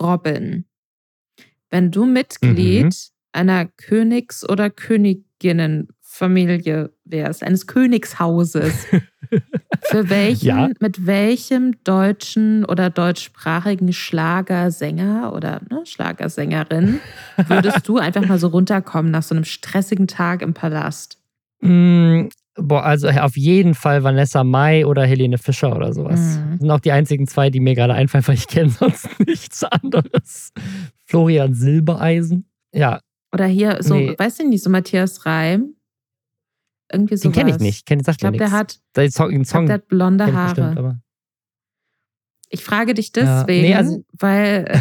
Robin, wenn du Mitglied mhm. einer Königs- oder Königinnenfamilie wärst, eines Königshauses, für welchen, ja. mit welchem deutschen oder deutschsprachigen Schlagersänger oder ne, Schlagersängerin würdest du einfach mal so runterkommen nach so einem stressigen Tag im Palast? Boah, also auf jeden Fall Vanessa Mai oder Helene Fischer oder sowas. Mhm. Das sind auch die einzigen zwei, die mir gerade einfallen, weil ich kenne sonst nichts anderes. Florian Silbereisen. Ja. Oder hier, so, nee. weißt du nicht, so Matthias Reim? Irgendwie so. Den kenne ich nicht. Kenn, ich glaube, der hat, der Song, Song der hat blonde Haare. Bestimmt, ich frage dich deswegen, ja. nee, also weil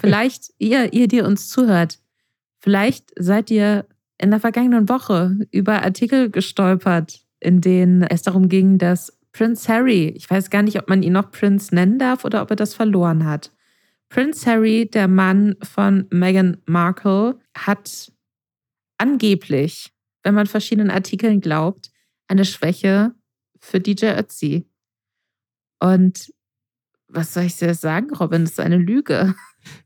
vielleicht ihr, ihr, die uns zuhört, vielleicht seid ihr in der vergangenen Woche über Artikel gestolpert, in denen es darum ging, dass Prince Harry, ich weiß gar nicht, ob man ihn noch Prince nennen darf oder ob er das verloren hat. Prince Harry, der Mann von Meghan Markle, hat angeblich, wenn man verschiedenen Artikeln glaubt, eine Schwäche für DJ Ötzi. Und was soll ich dir sagen, Robin? Das ist eine Lüge.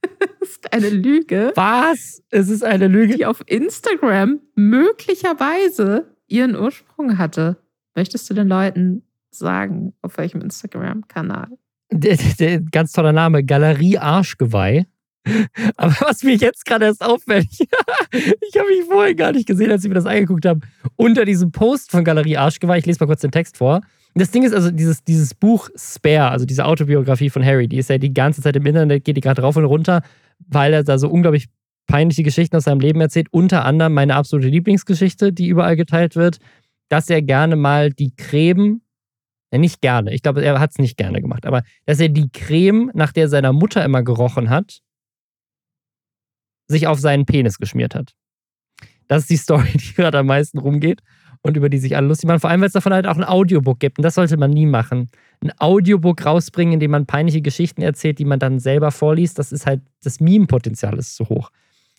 ist eine Lüge. Was? Es ist eine Lüge. Die auf Instagram möglicherweise ihren Ursprung hatte. Möchtest du den Leuten sagen, auf welchem Instagram-Kanal? Ganz toller Name, Galerie Arschgeweih. Aber was mir jetzt gerade erst auffällt, ich habe mich vorher gar nicht gesehen, als ich mir das angeguckt habe, unter diesem Post von Galerie Arschgeweih, ich lese mal kurz den Text vor. Das Ding ist also, dieses, dieses Buch Spare, also diese Autobiografie von Harry, die ist ja die ganze Zeit im Internet, geht die gerade rauf und runter, weil er da so unglaublich peinliche Geschichten aus seinem Leben erzählt. Unter anderem meine absolute Lieblingsgeschichte, die überall geteilt wird, dass er gerne mal die Creme, ja, nicht gerne, ich glaube, er hat es nicht gerne gemacht, aber dass er die Creme, nach der seiner Mutter immer gerochen hat, sich auf seinen Penis geschmiert hat. Das ist die Story, die gerade am meisten rumgeht und über die sich alle lustig machen. Vor allem, weil es davon halt auch ein Audiobook gibt. Und das sollte man nie machen. Ein Audiobook rausbringen, in dem man peinliche Geschichten erzählt, die man dann selber vorliest, das ist halt, das Meme-Potenzial ist zu hoch.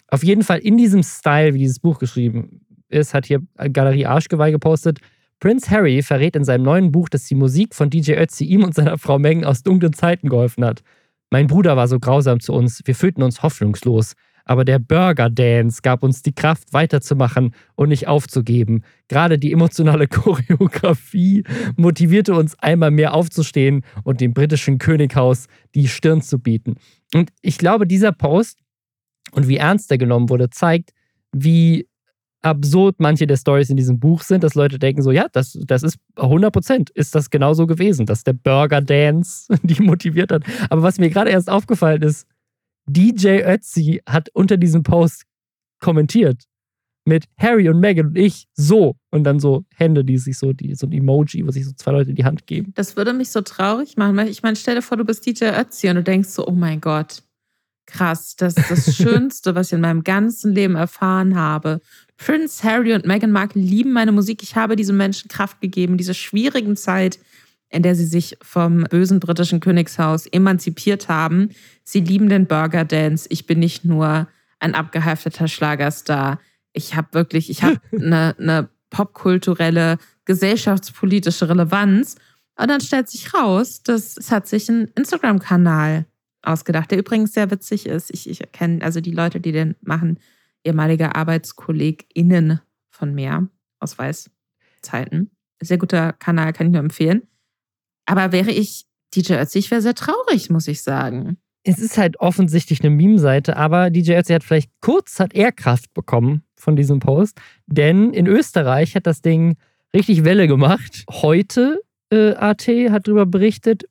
Auf jeden Fall in diesem Style, wie dieses Buch geschrieben ist, hat hier Galerie Arschgeweih gepostet. Prince Harry verrät in seinem neuen Buch, dass die Musik von DJ Ötzi ihm und seiner Frau Megan aus dunklen Zeiten geholfen hat. Mein Bruder war so grausam zu uns, wir fühlten uns hoffnungslos. Aber der Burger Dance gab uns die Kraft, weiterzumachen und nicht aufzugeben. Gerade die emotionale Choreografie motivierte uns einmal mehr aufzustehen und dem britischen Könighaus die Stirn zu bieten. Und ich glaube, dieser Post und wie ernst er genommen wurde, zeigt, wie absurd manche der Stories in diesem Buch sind, dass Leute denken so, ja, das, das ist 100 Prozent, ist das genauso gewesen, dass der Burger Dance die motiviert hat. Aber was mir gerade erst aufgefallen ist, DJ Ötzi hat unter diesem Post kommentiert mit Harry und Meghan und ich so und dann so Hände, die sich so, die, so ein Emoji, wo sich so zwei Leute in die Hand geben. Das würde mich so traurig machen. Ich meine, stell dir vor, du bist DJ Ötzi und du denkst so, oh mein Gott, krass, das ist das Schönste, was ich in meinem ganzen Leben erfahren habe. Prince Harry und Meghan Markle lieben meine Musik. Ich habe diesen Menschen Kraft gegeben, diese schwierigen Zeit, in der sie sich vom bösen britischen Königshaus emanzipiert haben. Sie lieben den Burger Dance. Ich bin nicht nur ein abgehefteter Schlagerstar. Ich habe wirklich, ich habe eine, eine popkulturelle, gesellschaftspolitische Relevanz. Und dann stellt sich raus, dass es hat sich ein Instagram-Kanal ausgedacht, der übrigens sehr witzig ist. Ich, ich kenne also die Leute, die den machen, ehemalige ArbeitskollegInnen von mir aus Weißzeiten. Sehr guter Kanal, kann ich nur empfehlen. Aber wäre ich DJ Ötzi, ich wäre sehr traurig, muss ich sagen. Es ist halt offensichtlich eine Meme-Seite, aber DJ Ötzi hat vielleicht kurz hat er Kraft bekommen von diesem Post, denn in Österreich hat das Ding richtig Welle gemacht. Heute äh, AT hat darüber berichtet,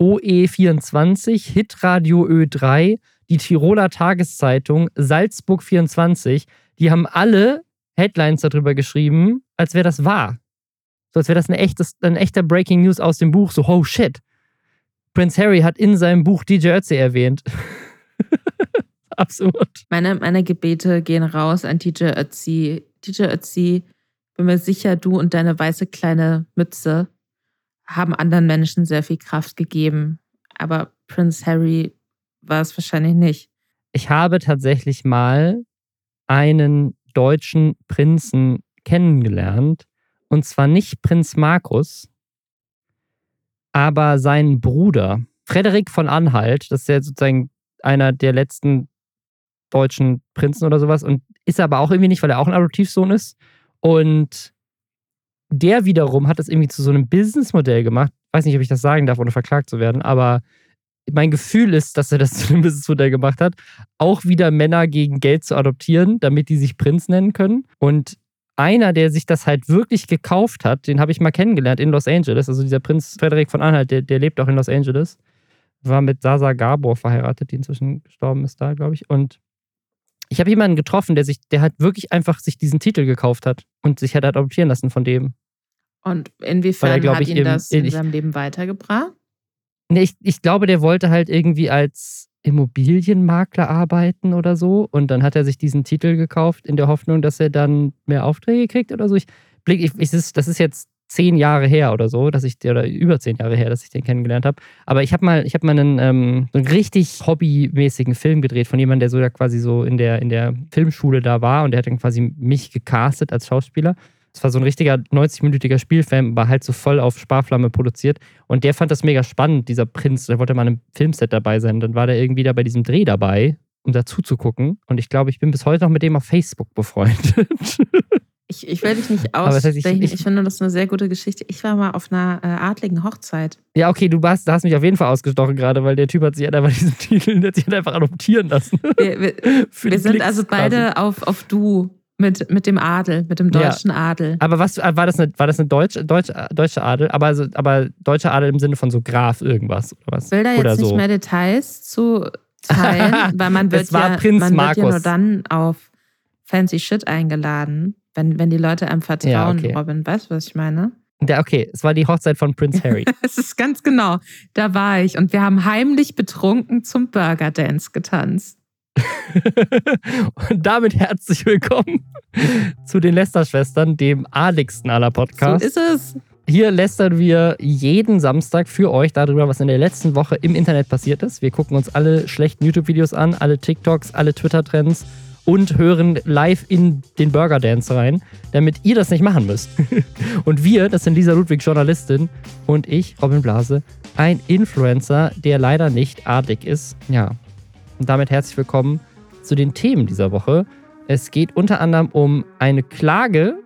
OE24, Hitradio Ö3, die Tiroler Tageszeitung, Salzburg 24, die haben alle Headlines darüber geschrieben, als wäre das wahr. So als wäre das ein, echtes, ein echter Breaking News aus dem Buch. So, oh shit. Prince Harry hat in seinem Buch DJ Ötzi erwähnt. Absurd. Meine, meine Gebete gehen raus an DJ Ötzi. DJ Ötzi, bin mir sicher, du und deine weiße kleine Mütze haben anderen Menschen sehr viel Kraft gegeben. Aber Prince Harry war es wahrscheinlich nicht. Ich habe tatsächlich mal einen deutschen Prinzen kennengelernt, und zwar nicht Prinz Markus, aber sein Bruder, Frederik von Anhalt, das ist ja sozusagen einer der letzten deutschen Prinzen oder sowas und ist aber auch irgendwie nicht, weil er auch ein Adoptivsohn ist. Und der wiederum hat das irgendwie zu so einem Businessmodell gemacht. Weiß nicht, ob ich das sagen darf, ohne verklagt zu werden, aber mein Gefühl ist, dass er das zu einem Businessmodell gemacht hat, auch wieder Männer gegen Geld zu adoptieren, damit die sich Prinz nennen können. Und einer, der sich das halt wirklich gekauft hat, den habe ich mal kennengelernt in Los Angeles. Also dieser Prinz Frederik von Anhalt, der, der lebt auch in Los Angeles. War mit Sasa Gabor verheiratet, die inzwischen gestorben ist da, glaube ich. Und ich habe jemanden getroffen, der sich, der halt wirklich einfach sich diesen Titel gekauft hat und sich hat adoptieren lassen von dem. Und inwiefern er, hat ich, ihn im- das in ich- seinem Leben weitergebracht? Nee, ich, ich glaube, der wollte halt irgendwie als Immobilienmakler arbeiten oder so. Und dann hat er sich diesen Titel gekauft in der Hoffnung, dass er dann mehr Aufträge kriegt oder so. Ich blick, ich, ich, das ist jetzt zehn Jahre her oder so, dass ich oder über zehn Jahre her, dass ich den kennengelernt habe. Aber ich habe mal, ich habe mal einen, ähm, einen richtig hobbymäßigen Film gedreht von jemandem, der so da quasi so in der, in der Filmschule da war und der hat dann quasi mich gecastet als Schauspieler. Das war so ein richtiger 90-minütiger Spielfilm, aber halt so voll auf Sparflamme produziert. Und der fand das mega spannend, dieser Prinz. Der wollte mal in einem Filmset dabei sein. Dann war der irgendwie da bei diesem Dreh dabei, um dazu zu gucken. Und ich glaube, ich bin bis heute noch mit dem auf Facebook befreundet. Ich, ich will dich nicht Aber das heißt, ich- ausstechen. Ich, ich- finde das eine sehr gute Geschichte. Ich war mal auf einer äh, adligen Hochzeit. ja, okay, du warst, da hast mich auf jeden Fall ausgestochen gerade, weil der Typ hat sich halt einfach diesen Titel, der hat sich halt einfach adoptieren lassen. Wir, wir, wir sind Klicks also quasi. beide auf, auf Du mit, mit dem Adel, mit dem Ja. deutschen Adel. Aber was war das eine, war das eine deutsche, deutsche, deutsche Adel? Aber, also, aber deutscher Adel im Sinne von so Graf irgendwas oder was? Ich will da jetzt oder nicht so. mehr Details zu teilen, weil man wird, ja, Prinz man wird ja Markus. nur dann auf fancy Shit eingeladen, wenn, wenn die Leute einem vertrauen, Ja, okay. Robin. Weißt du, was ich meine? Der, okay, es war die Hochzeit von Prinz Harry. Es ist ganz genau. Da war ich und wir haben heimlich betrunken zum Burger Dance getanzt. Und damit herzlich willkommen zu den Lester-Schwestern, dem adligsten aller So Podcasts. ist es. Hier lästern wir jeden Samstag für euch darüber, was in der letzten Woche im Internet passiert ist. Wir gucken uns alle schlechten YouTube-Videos an, alle TikToks, alle Twitter-Trends und hören live in den Burger Dance rein, damit ihr das nicht machen müsst. Und wir, das sind Lisa Ludwig, Journalistin, und ich, Robin Blase, ein Influencer, der leider nicht adlig ist. Ja, und damit herzlich willkommen zu den Themen dieser Woche. Es geht unter anderem um eine Klage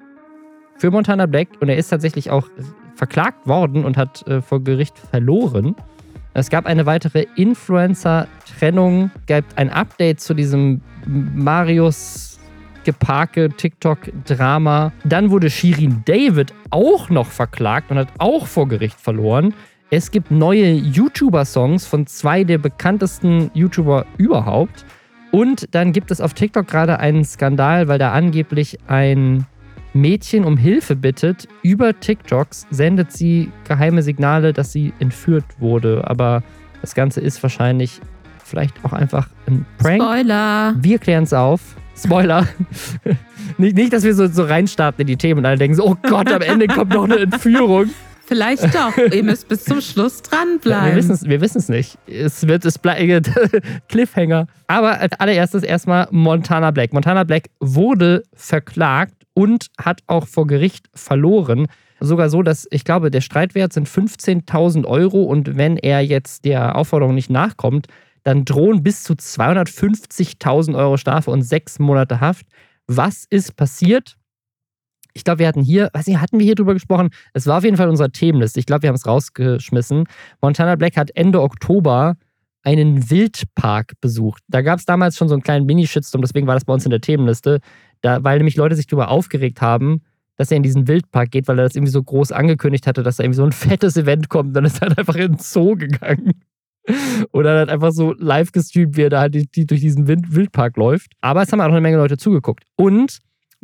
für Montana Black und er ist tatsächlich auch verklagt worden und hat äh, vor Gericht verloren. Es gab eine weitere Influencer-Trennung, gab ein Update zu diesem Marius Geparke TikTok-Drama. Dann wurde Shirin David auch noch verklagt und hat auch vor Gericht verloren. Es gibt neue YouTuber-Songs von zwei der bekanntesten YouTuber überhaupt. Und dann gibt es auf TikTok gerade einen Skandal, weil da angeblich ein Mädchen um Hilfe bittet. Über TikToks sendet sie geheime Signale, dass sie entführt wurde. Aber das Ganze ist wahrscheinlich vielleicht auch einfach ein Prank. Spoiler. Wir klären es auf. Spoiler. nicht, nicht, dass wir so, so reinstarten in die Themen und alle denken so, oh Gott, am Ende kommt noch eine Entführung. Vielleicht doch. Ihr müsst bis zum Schluss Wir dranbleiben. wissen es wir wissen's nicht. Es wird es bleibt Cliffhanger. Aber als allererstes erstmal Montana Black. Montana Black wurde verklagt und hat auch vor Gericht verloren. Sogar so, dass ich glaube, der Streitwert sind 15.000 Euro und wenn er jetzt der Aufforderung nicht nachkommt, dann drohen bis zu 250.000 Euro Strafe und sechs Monate Haft. Was ist passiert? Ich glaube, wir hatten hier, weiß nicht, hatten wir hier drüber gesprochen? Es war auf jeden Fall unsere Themenliste. Ich glaube, wir haben es rausgeschmissen. Montana Black hat Ende Oktober einen Wildpark besucht. Da gab es damals schon so einen kleinen Mini-Shitstorm, deswegen war das bei uns in der Themenliste, da, weil nämlich Leute sich darüber aufgeregt haben, dass er in diesen Wildpark geht, weil er das irgendwie so groß angekündigt hatte, dass da irgendwie so ein fettes Event kommt. Dann ist er halt einfach in den Zoo gegangen. Oder hat einfach so live gestreamt, wie er da halt die, die durch diesen Wind Wildpark läuft. Aber es haben auch eine Menge Leute zugeguckt. Und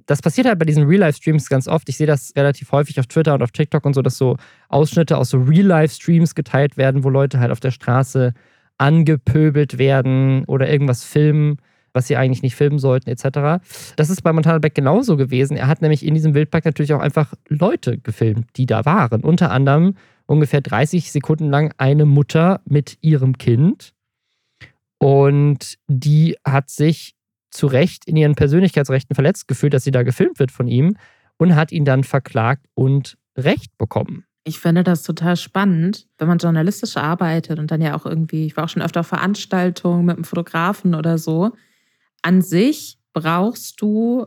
das passiert halt bei diesen Real-Life-Streams ganz oft. Ich sehe das relativ häufig auf Twitter und auf TikTok und so, dass so Ausschnitte aus so Real-Life-Streams geteilt werden, wo Leute halt auf der Straße angepöbelt werden oder irgendwas filmen, was sie eigentlich nicht filmen sollten, etc. Das ist bei Montana Black genauso gewesen. Er hat nämlich in diesem Wildpark natürlich auch einfach Leute gefilmt, die da waren. Unter anderem ungefähr 30 Sekunden lang eine Mutter mit ihrem Kind. Und die hat sich zu Recht in ihren Persönlichkeitsrechten verletzt gefühlt, dass sie da gefilmt wird von ihm und hat ihn dann verklagt und Recht bekommen. Ich finde das total spannend, wenn man journalistisch arbeitet und dann ja auch irgendwie, ich war auch schon öfter auf Veranstaltungen mit einem Fotografen oder so. An sich brauchst du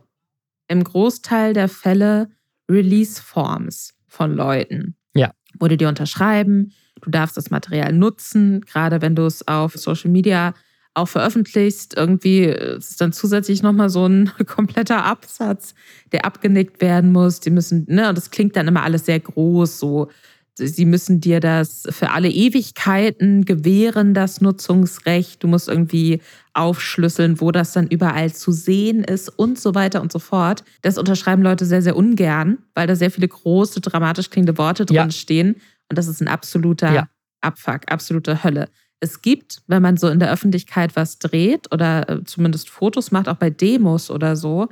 im Großteil der Fälle Release-Forms von Leuten. Ja. Wo die dir unterschreiben, du darfst das Material nutzen, gerade wenn du es auf Social Media auch veröffentlichst. Irgendwie ist dann zusätzlich nochmal so ein kompletter Absatz, der abgenickt werden muss. Die müssen, ne, und das klingt dann immer alles sehr groß, so. Sie müssen dir das für alle Ewigkeiten gewähren, das Nutzungsrecht. Du musst irgendwie aufschlüsseln, wo das dann überall zu sehen ist und so weiter und so fort. Das unterschreiben Leute sehr, sehr ungern, weil da sehr viele große, dramatisch klingende Worte drin ja. stehen. Und das ist ein absoluter ja. Abfuck, absolute Hölle es gibt, wenn man so in der Öffentlichkeit was dreht oder äh, zumindest Fotos macht, auch bei Demos oder so,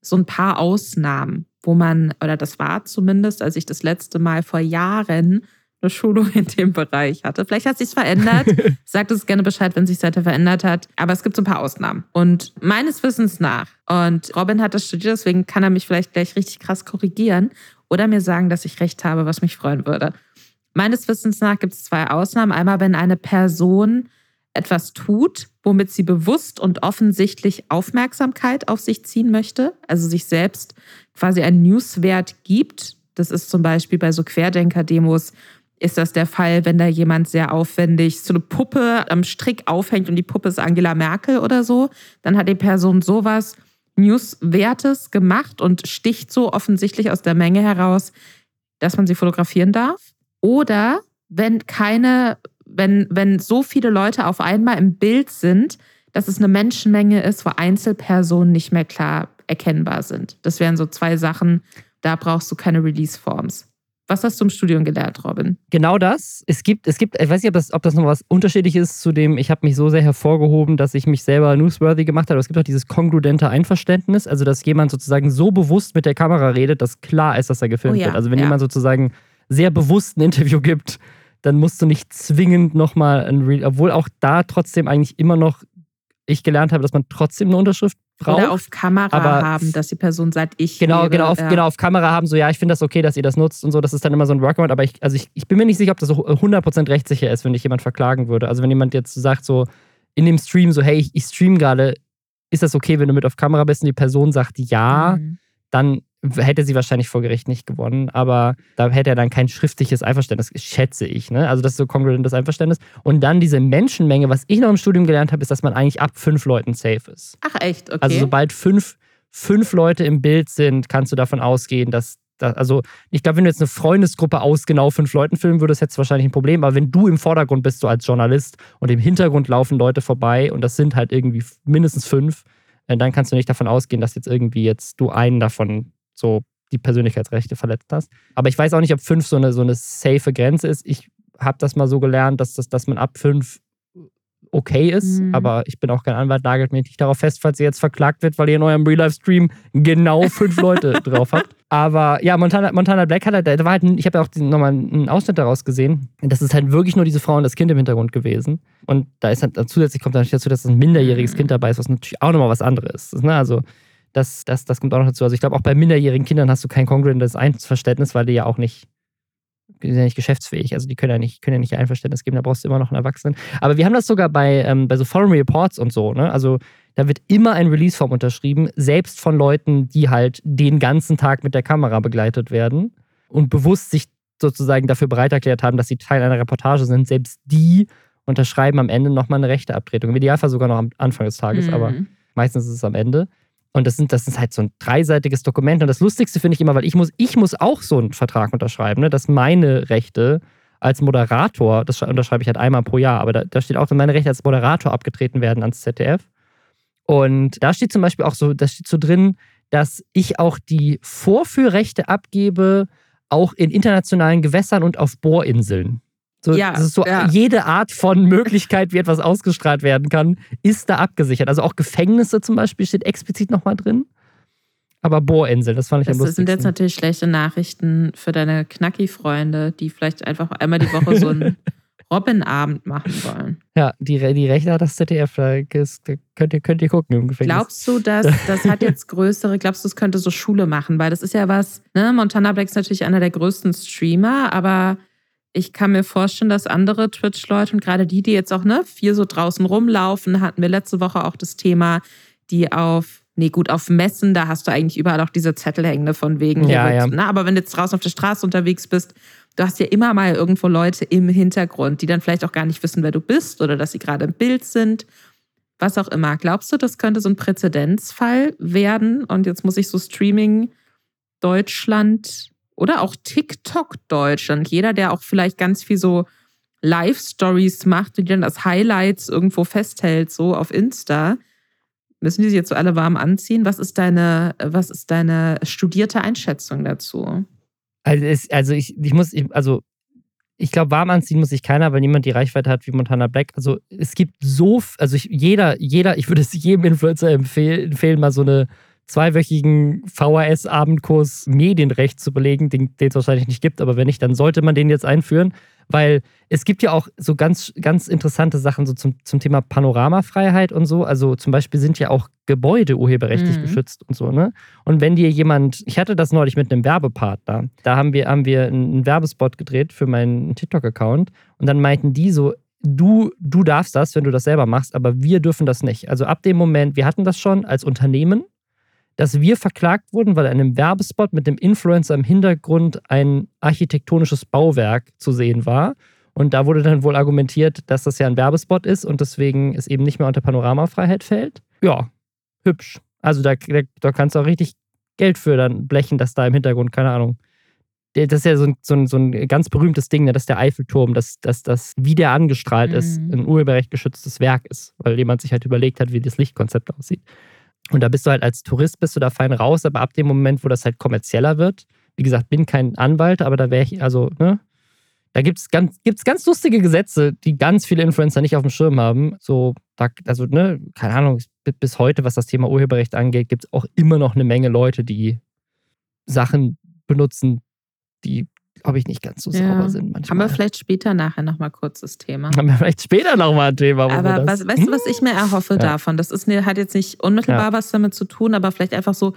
so ein paar Ausnahmen, wo man, oder das war zumindest, als ich das letzte Mal vor Jahren eine Schulung in dem Bereich hatte. Vielleicht hat sich verändert. Sagt es gerne Bescheid, wenn sich seitdem verändert hat. Aber es gibt so ein paar Ausnahmen. Und meines Wissens nach, und Robin hat das studiert, deswegen kann er mich vielleicht gleich richtig krass korrigieren oder mir sagen, dass ich recht habe, was mich freuen würde. Meines Wissens nach gibt es zwei Ausnahmen. Einmal, wenn eine Person etwas tut, womit sie bewusst und offensichtlich Aufmerksamkeit auf sich ziehen möchte, also sich selbst quasi einen Newswert gibt. Das ist zum Beispiel bei so Querdenker-Demos ist das der Fall, wenn da jemand sehr aufwendig so eine Puppe am Strick aufhängt und die Puppe ist Angela Merkel oder so, dann hat die Person sowas Newswertes gemacht und sticht so offensichtlich aus der Menge heraus, dass man sie fotografieren darf. Oder wenn keine, wenn, wenn so viele Leute auf einmal im Bild sind, dass es eine Menschenmenge ist, wo Einzelpersonen nicht mehr klar erkennbar sind. Das wären so zwei Sachen, da brauchst du keine Release-Forms. Was hast du im Studium gelernt, Robin? Genau das. Es gibt, es gibt, ich weiß nicht, ob das, ob das noch was unterschiedlich ist zu dem, ich habe mich so sehr hervorgehoben, dass ich mich selber newsworthy gemacht habe. Aber es gibt auch dieses kongruente Einverständnis, also dass jemand sozusagen so bewusst mit der Kamera redet, dass klar ist, dass er gefilmt oh ja, wird. Also wenn ja. jemand sozusagen sehr bewusst ein Interview gibt, dann musst du nicht zwingend nochmal ein Re obwohl auch da trotzdem eigentlich immer noch ich gelernt habe, dass man trotzdem eine Unterschrift braucht. Oder auf Kamera aber haben, dass die Person sagt, ich. Genau, lebe, genau, auf, ja. genau, auf Kamera haben, so, ja, ich finde das okay, dass ihr das nutzt und so. Das ist dann immer so ein Workaround. Aber ich, also ich, ich bin mir nicht sicher, ob das so 100% rechtssicher ist, wenn ich jemand verklagen würde. Also wenn jemand jetzt sagt, so in dem Stream, so, hey, ich, ich stream gerade, ist das okay, wenn du mit auf Kamera bist und die Person sagt ja, mhm. dann hätte sie wahrscheinlich vor Gericht nicht gewonnen, aber da hätte er dann kein schriftliches Einverständnis, schätze ich. Ne? Also das ist so kongruentes Einverständnis. Und dann diese Menschenmenge, was ich noch im Studium gelernt habe, ist, dass man eigentlich ab fünf Leuten safe ist. Ach echt, okay. Also sobald fünf, fünf Leute im Bild sind, kannst du davon ausgehen, dass also ich glaube, wenn du jetzt eine Freundesgruppe aus genau fünf Leuten filmen würdest, hättest du wahrscheinlich ein Problem. Aber wenn du im Vordergrund bist, so als Journalist und im Hintergrund laufen Leute vorbei und das sind halt irgendwie mindestens fünf, äh, dann kannst du nicht davon ausgehen, dass jetzt irgendwie jetzt du einen davon so die Persönlichkeitsrechte verletzt hast. Aber ich weiß auch nicht, ob fünf so eine, so eine safe Grenze ist. Ich habe das mal so gelernt, dass, das, dass man ab fünf okay ist, mhm. aber ich bin auch kein Anwalt, nagelt mich nicht darauf fest, falls ihr jetzt verklagt wird, weil ihr in eurem Real-Life-Stream genau fünf Leute drauf habt. Aber ja, Montana, Montana Black hat halt, da war halt, ich habe ja auch nochmal einen Ausschnitt daraus gesehen. Das ist halt wirklich nur diese Frau und das Kind im Hintergrund gewesen. Und da ist halt zusätzlich kommt natürlich dazu, dass ein minderjähriges Kind dabei ist, was natürlich auch nochmal was anderes ist. Ne? Also das, das, das kommt auch noch dazu. Also ich glaube, auch bei minderjährigen Kindern hast du kein kongruentes Einverständnis, weil die ja auch nicht, die sind ja nicht geschäftsfähig. Also die können ja nicht, können ja nicht Einverständnis geben, da brauchst du immer noch einen Erwachsenen. Aber wir haben das sogar bei, ähm, bei so Foreign Reports und so, ne? Also da wird immer ein Release-Form unterschrieben, selbst von Leuten, die halt den ganzen Tag mit der Kamera begleitet werden und bewusst sich sozusagen dafür bereit erklärt haben, dass sie Teil einer Reportage sind. Selbst die unterschreiben am Ende nochmal eine Rechteabtretung. Im Idealfall sogar noch am Anfang des Tages, mhm. aber meistens ist es am Ende. Und das, sind, das ist halt so ein dreiseitiges Dokument. Und das Lustigste finde ich immer, weil ich muss, ich muss auch so einen Vertrag unterschreiben, ne, dass meine Rechte als Moderator, das unterschreibe ich halt einmal pro Jahr, aber da, da steht auch, dass meine Rechte als Moderator abgetreten werden ans ZDF. Und da steht zum Beispiel auch so, da steht so drin, dass ich auch die Vorführrechte abgebe, auch in internationalen Gewässern und auf Bohrinseln. So, ja, das ist so ja. jede Art von Möglichkeit, wie etwas ausgestrahlt werden kann, ist da abgesichert. Also auch Gefängnisse zum Beispiel steht explizit nochmal drin. Aber Bohrinsel, das fand ich das am lustigsten. Das sind jetzt natürlich schlechte Nachrichten für deine Knacki-Freunde, die vielleicht einfach einmal die Woche so ein Robin-Abend machen wollen. Ja, die, die Rechte hat das ZDF, da könnt ihr, könnt ihr gucken im Gefängnis. Glaubst du, dass das hat jetzt größere, glaubst du, es könnte so Schule machen? Weil das ist ja was, ne? Montana Black ist natürlich einer der größten Streamer, aber ich kann mir vorstellen, dass andere Twitch-Leute und gerade die, die jetzt auch ne, viel so draußen rumlaufen, hatten wir letzte Woche auch das Thema, die auf, nee, gut, auf Messen, da hast du eigentlich überall auch diese Zettel hängende von wegen. Ja, ja. Ne, aber wenn du jetzt draußen auf der Straße unterwegs bist, du hast ja immer mal irgendwo Leute im Hintergrund, die dann vielleicht auch gar nicht wissen, wer du bist oder dass sie gerade im Bild sind. Was auch immer. Glaubst du, das könnte so ein Präzedenzfall werden? Und jetzt muss ich so Streaming Deutschland oder auch TikTok Deutschland, jeder, der auch vielleicht ganz viel so Live-Stories macht, die dann als Highlights irgendwo festhält, so auf Insta, müssen die sich jetzt so alle warm anziehen? Was ist deine, was ist deine studierte Einschätzung dazu? Also, es, also ich, ich muss, ich, also ich glaube, warm anziehen muss sich keiner, weil niemand die Reichweite hat wie Montana Black. Also es gibt so, also ich, jeder, jeder, ich würde es jedem Influencer empfehlen, empfehlen mal so eine zweiwöchigen VHS-Abendkurs Medienrecht zu belegen, den, es wahrscheinlich nicht gibt, aber wenn nicht, dann sollte man den jetzt einführen, weil es gibt ja auch so ganz, ganz interessante Sachen so zum, zum Thema Panoramafreiheit und so. Also zum Beispiel sind ja auch Gebäude urheberrechtlich mhm. geschützt und so, ne? Und wenn dir jemand, ich hatte das neulich mit einem Werbepartner, da haben wir, haben wir einen Werbespot gedreht für meinen TikTok-Account und dann meinten die so, du, du darfst das, wenn du das selber machst, aber wir dürfen das nicht. Also ab dem Moment, wir hatten das schon als Unternehmen, dass wir verklagt wurden, weil in einem Werbespot mit dem Influencer im Hintergrund ein architektonisches Bauwerk zu sehen war. Und da wurde dann wohl argumentiert, dass das ja ein Werbespot ist und deswegen es eben nicht mehr unter Panoramafreiheit fällt. Ja, hübsch. Also da, da, da kannst du auch richtig Geld für dann blechen, dass da im Hintergrund, keine Ahnung. Das ist ja so ein, so ein, so ein ganz berühmtes Ding, ne? dass der Eiffelturm, dass das, wie der angestrahlt mhm. ist, ein urheberrecht geschütztes Werk ist, weil jemand sich halt überlegt hat, wie das Lichtkonzept aussieht. Und da bist du halt als Tourist, bist du da fein raus, aber ab dem Moment, wo das halt kommerzieller wird, wie gesagt, bin kein Anwalt, aber da wäre ich, also, ne, da gibt es ganz, gibt's ganz lustige Gesetze, die ganz viele Influencer nicht auf dem Schirm haben. So, da, also, ne, keine Ahnung, bis heute, was das Thema Urheberrecht angeht, gibt es auch immer noch eine Menge Leute, die Sachen benutzen, die glaube ich, nicht ganz so ja. sauber sind manchmal. Haben wir vielleicht später nachher nochmal kurz das Thema. Haben wir vielleicht später nochmal ein Thema. aber was, weißt du, was ich mir erhoffe ja. davon? Das ist, hat jetzt nicht unmittelbar ja. was damit zu tun, aber vielleicht einfach so,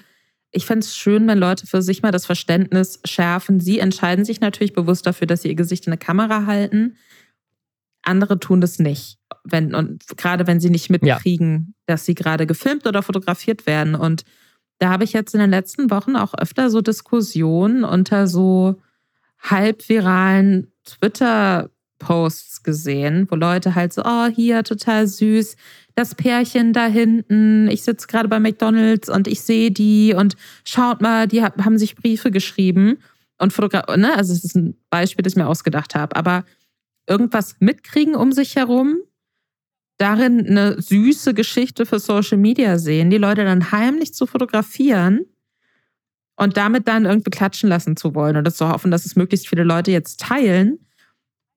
ich fände es schön, wenn Leute für sich mal das Verständnis schärfen. Sie entscheiden sich natürlich bewusst dafür, dass sie ihr Gesicht in eine Kamera halten. Andere tun das nicht. Wenn, und gerade wenn sie nicht mitkriegen, dass sie gerade gefilmt oder fotografiert werden. Und da habe ich jetzt in den letzten Wochen auch öfter so Diskussionen unter so halbviralen Twitter-Posts gesehen, wo Leute halt so, oh, hier total süß, das Pärchen da hinten, ich sitze gerade bei McDonalds und ich sehe die und schaut mal, die haben sich Briefe geschrieben und fotografiert, ne? Also es ist ein Beispiel, das ich mir ausgedacht habe, aber irgendwas mitkriegen um sich herum, darin eine süße Geschichte für Social Media sehen, die Leute dann heimlich zu fotografieren und damit dann irgendwie klatschen lassen zu wollen oder zu hoffen, dass es möglichst viele Leute jetzt teilen.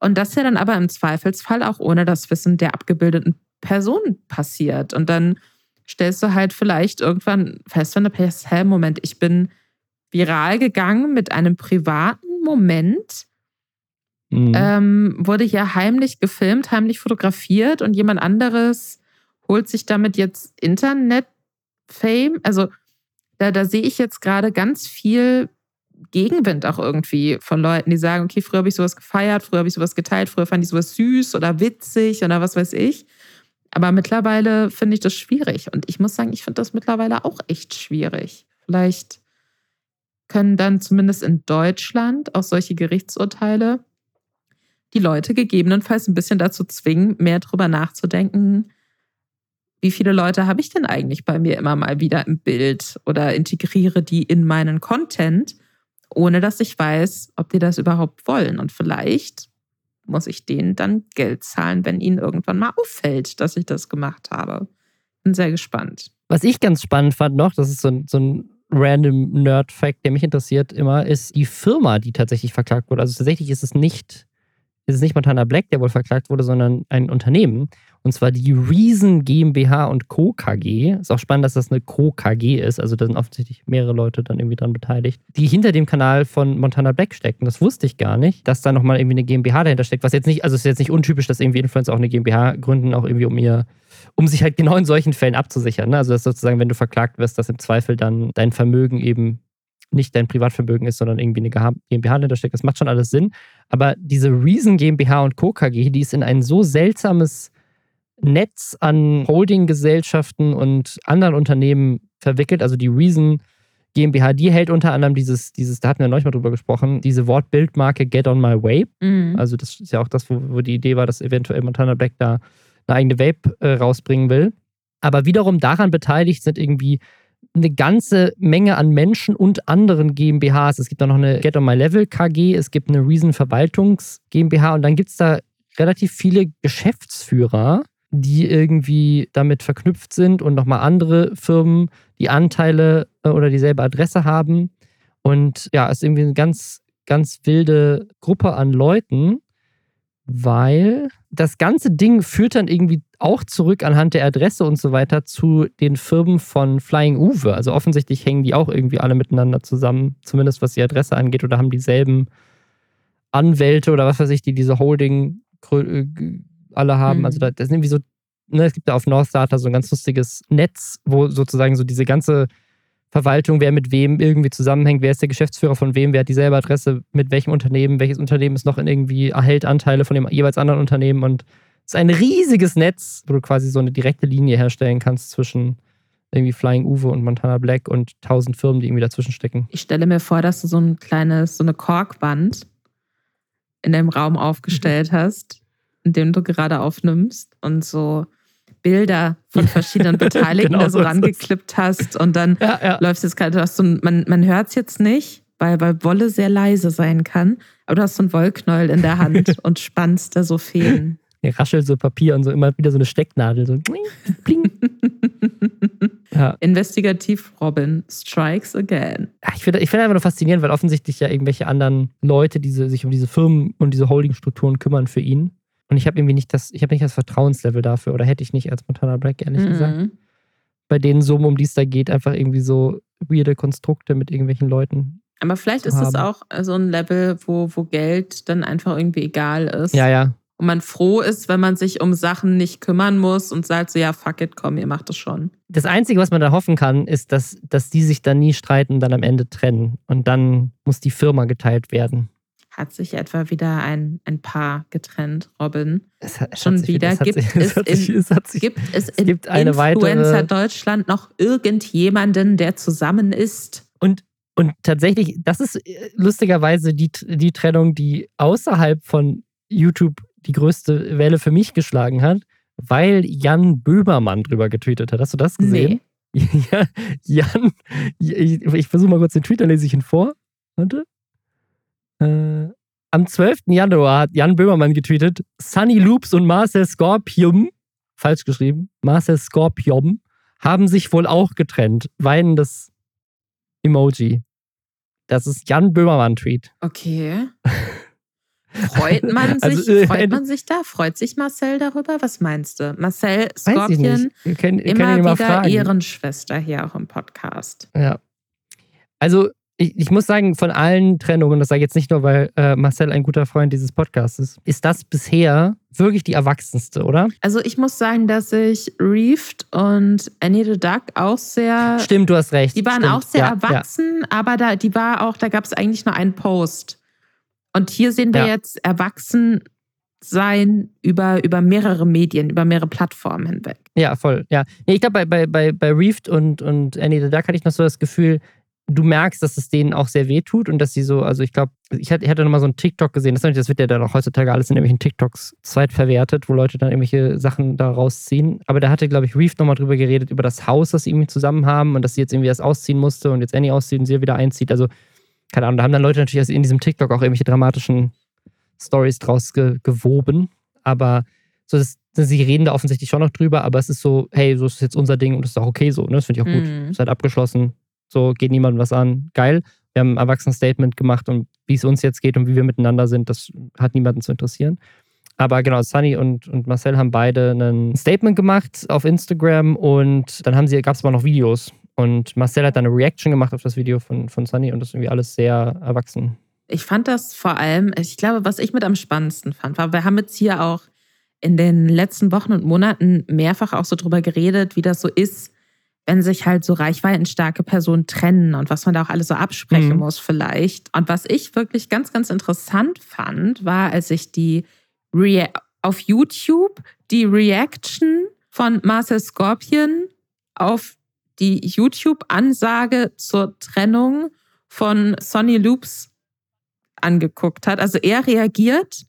Und das ja dann aber im Zweifelsfall auch ohne das Wissen der abgebildeten Person passiert. Und dann stellst du halt vielleicht irgendwann fest, wenn du denkst, hä, Moment, ich bin viral gegangen mit einem privaten Moment, mhm. ähm, wurde hier heimlich gefilmt, heimlich fotografiert und jemand anderes holt sich damit jetzt Internet-Fame. Also da, da sehe ich jetzt gerade ganz viel Gegenwind auch irgendwie von Leuten, die sagen, okay, früher habe ich sowas gefeiert, früher habe ich sowas geteilt, früher fand ich sowas süß oder witzig oder was weiß ich. Aber mittlerweile finde ich das schwierig. Und ich muss sagen, ich finde das mittlerweile auch echt schwierig. Vielleicht können dann zumindest in Deutschland auch solche Gerichtsurteile die Leute gegebenenfalls ein bisschen dazu zwingen, mehr drüber nachzudenken, wie viele Leute habe ich denn eigentlich bei mir immer mal wieder im Bild oder integriere die in meinen Content, ohne dass ich weiß, ob die das überhaupt wollen. Und vielleicht muss ich denen dann Geld zahlen, wenn ihnen irgendwann mal auffällt, dass ich das gemacht habe. Bin sehr gespannt. Was ich ganz spannend fand noch, das ist so ein, so ein random Nerd-Fact, der mich interessiert immer, ist die Firma, die tatsächlich verklagt wurde. Also tatsächlich ist es nicht, ist es nicht Montana Black, der wohl verklagt wurde, sondern ein Unternehmen. Und zwar die Reason GmbH und Co. KG. Ist auch spannend, dass das eine Co. KG ist. Also da sind offensichtlich mehrere Leute dann irgendwie dran beteiligt, die hinter dem Kanal von Montana Black stecken. Das wusste ich gar nicht, dass da nochmal irgendwie eine GmbH dahinter steckt. Was jetzt nicht, also es ist jetzt nicht untypisch, dass irgendwie Influencer auch eine GmbH gründen, auch irgendwie um ihr, um sich halt genau in solchen Fällen abzusichern. Ne? Also dass sozusagen, wenn du verklagt wirst, dass im Zweifel dann dein Vermögen eben nicht dein Privatvermögen ist, sondern irgendwie eine GmbH dahinter steckt. Das macht schon alles Sinn. Aber diese Reason GmbH und Co. KG, die ist in ein so seltsames Netz an Holdinggesellschaften und anderen Unternehmen verwickelt. Also die Reason GmbH, die hält unter anderem dieses, dieses, da hatten wir neulich mal drüber gesprochen, diese Wortbildmarke Get on My Way. Mhm. Also das ist ja auch das, wo, wo, die Idee war, dass eventuell Montana Black da eine eigene Vape äh, rausbringen will. Aber wiederum daran beteiligt sind irgendwie eine ganze Menge an Menschen und anderen GmbHs. Es gibt da noch eine Get on My Level KG, es gibt eine Reason Verwaltungs GmbH und dann gibt es da relativ viele Geschäftsführer, die irgendwie damit verknüpft sind und nochmal andere Firmen, die Anteile äh, oder dieselbe Adresse haben. Und ja, es ist irgendwie eine ganz, ganz wilde Gruppe an Leuten, weil das ganze Ding führt dann irgendwie auch zurück anhand der Adresse und so weiter zu den Firmen von Flying Uwe. Also offensichtlich hängen die auch irgendwie alle miteinander zusammen, zumindest was die Adresse angeht, oder haben dieselben Anwälte oder was weiß ich, die diese Holding äh, alle haben. Mhm. Also da, das sind irgendwie so, ne, es gibt da auf North Data so ein ganz lustiges Netz, wo sozusagen so diese ganze Verwaltung, wer mit wem irgendwie zusammenhängt, wer ist der Geschäftsführer von wem, wer hat dieselbe Adresse, mit welchem Unternehmen, welches Unternehmen ist noch in irgendwie, erhält Anteile von dem jeweils anderen Unternehmen und es ist ein riesiges Netz, wo du quasi so eine direkte Linie herstellen kannst zwischen irgendwie Flying Uwe und Montana Black und tausend Firmen, die irgendwie dazwischen stecken. Ich stelle mir vor, dass du so ein kleines, so eine Korkwand in deinem Raum aufgestellt hast, in dem du gerade aufnimmst und so Bilder von verschiedenen Beteiligten genau da so rangeklippt hast und dann ja, ja. läufst jetzt gerade, so man, man hört es jetzt nicht, weil, weil Wolle sehr leise sein kann, aber du hast so ein Wollknäuel in der Hand und spannst da so Fäden. Er raschelt so Papier und so immer wieder so eine Stecknadel, so bling. ja. Investigativ Robin strikes again. Ich finde ich find einfach nur faszinierend, weil offensichtlich ja irgendwelche anderen Leute diese, sich um diese Firmen und diese Holdingstrukturen kümmern für ihn. Und ich habe irgendwie nicht das, ich habe nicht das Vertrauenslevel dafür oder hätte ich nicht als Montana Black, ehrlich mhm. gesagt. Bei den Summen, um die es da geht, einfach irgendwie so weirde Konstrukte mit irgendwelchen Leuten. Aber vielleicht ist es auch so ein Level, wo, wo Geld dann einfach irgendwie egal ist. Ja, ja. Und man froh ist, wenn man sich um Sachen nicht kümmern muss und sagt so, ja, fuck it, komm, ihr macht das schon. Das Einzige, was man da hoffen kann, ist, dass, dass die sich dann nie streiten und dann am Ende trennen. Und dann muss die Firma geteilt werden hat sich etwa wieder ein, ein Paar getrennt, Robin. Es hat, Schon wieder. gibt, es in, gibt es in gibt eine Influencer weitere... Deutschland noch irgendjemanden, der zusammen ist? Und, und tatsächlich, das ist äh, lustigerweise die, die Trennung, die außerhalb von YouTube die größte Welle für mich geschlagen hat, weil Jan Böbermann drüber getweetet hat. Hast du das gesehen? Nee. Ja, Jan, ich, ich versuche mal kurz den Tweet, dann lese ich ihn vor. Warte. Äh, am 12. Januar hat Jan Böhmermann getweetet, Sunny Loops und Marcel Scorpium, falsch geschrieben, Marcel Scorpium, haben sich wohl auch getrennt. Weinendes Emoji. Das ist Jan Böhmermann-Tweet. Okay. Freut man sich, also, äh, freut man sich da? Freut sich Marcel darüber? Was meinst du? Marcel Scorpion, können, immer wieder. Ehrenschwester hier auch im Podcast. Ja. Also ich, ich, muss sagen, von allen Trennungen, das sage ich jetzt nicht nur, weil äh, Marcel ein guter Freund dieses Podcasts ist, ist das bisher wirklich die erwachsenste, oder? Also ich muss sagen, dass ich Reefed und Annie the Duck auch sehr. Stimmt, du hast recht. Die waren Stimmt. auch sehr ja, erwachsen, ja. aber da, die war auch, da gab es eigentlich nur einen Post. Und hier sehen wir ja. jetzt erwachsen sein über, über mehrere Medien, über mehrere Plattformen hinweg. Ja, voll. Ja. ich glaube, bei, bei, bei, Reefed und, und Annie the Duck hatte ich noch so das Gefühl, du merkst, dass es denen auch sehr weh tut und dass sie so, also ich glaube, ich hatte, ich hatte nochmal so einen TikTok gesehen, das, das wird ja dann auch heutzutage alles in irgendwelchen TikToks zweitverwertet, wo Leute dann irgendwelche Sachen da rausziehen. Aber da hatte, glaube ich, Reef nochmal drüber geredet, über das Haus, das sie irgendwie zusammen haben und dass sie jetzt irgendwie das ausziehen musste und jetzt Annie auszieht und sie wieder einzieht. Also, keine Ahnung, da haben dann Leute natürlich in diesem TikTok auch irgendwelche dramatischen Stories draus ge gewoben. Aber so, das, sie reden da offensichtlich schon noch drüber, aber es ist so, hey, so ist jetzt unser Ding und das ist auch okay so, ne? Das finde ich auch gut. Mhm. Ist halt abgeschlossen, so geht niemandem was an. Geil. Wir haben ein Erwachsenen-Statement gemacht und wie es uns jetzt geht und wie wir miteinander sind, das hat niemanden zu interessieren. Aber genau, Sunny und, und Marcel haben beide ein Statement gemacht auf Instagram und dann haben sie, gab es aber noch Videos. Und Marcel hat dann eine Reaction gemacht auf das Video von, von Sunny und das ist irgendwie alles sehr erwachsen. Ich fand das vor allem, ich glaube, was ich mit am spannendsten fand, war, wir haben jetzt hier auch in den letzten Wochen und Monaten mehrfach auch so drüber geredet, wie das so ist, wenn sich halt so reichweitenstarke Personen trennen und was man da auch alles so absprechen mhm. muss vielleicht. Und was ich wirklich ganz, ganz interessant fand, war, als ich die Re auf YouTube die Reaction von Marcel Scorpion auf die YouTube-Ansage zur Trennung von Sonny Loops angeguckt hat. Also er reagiert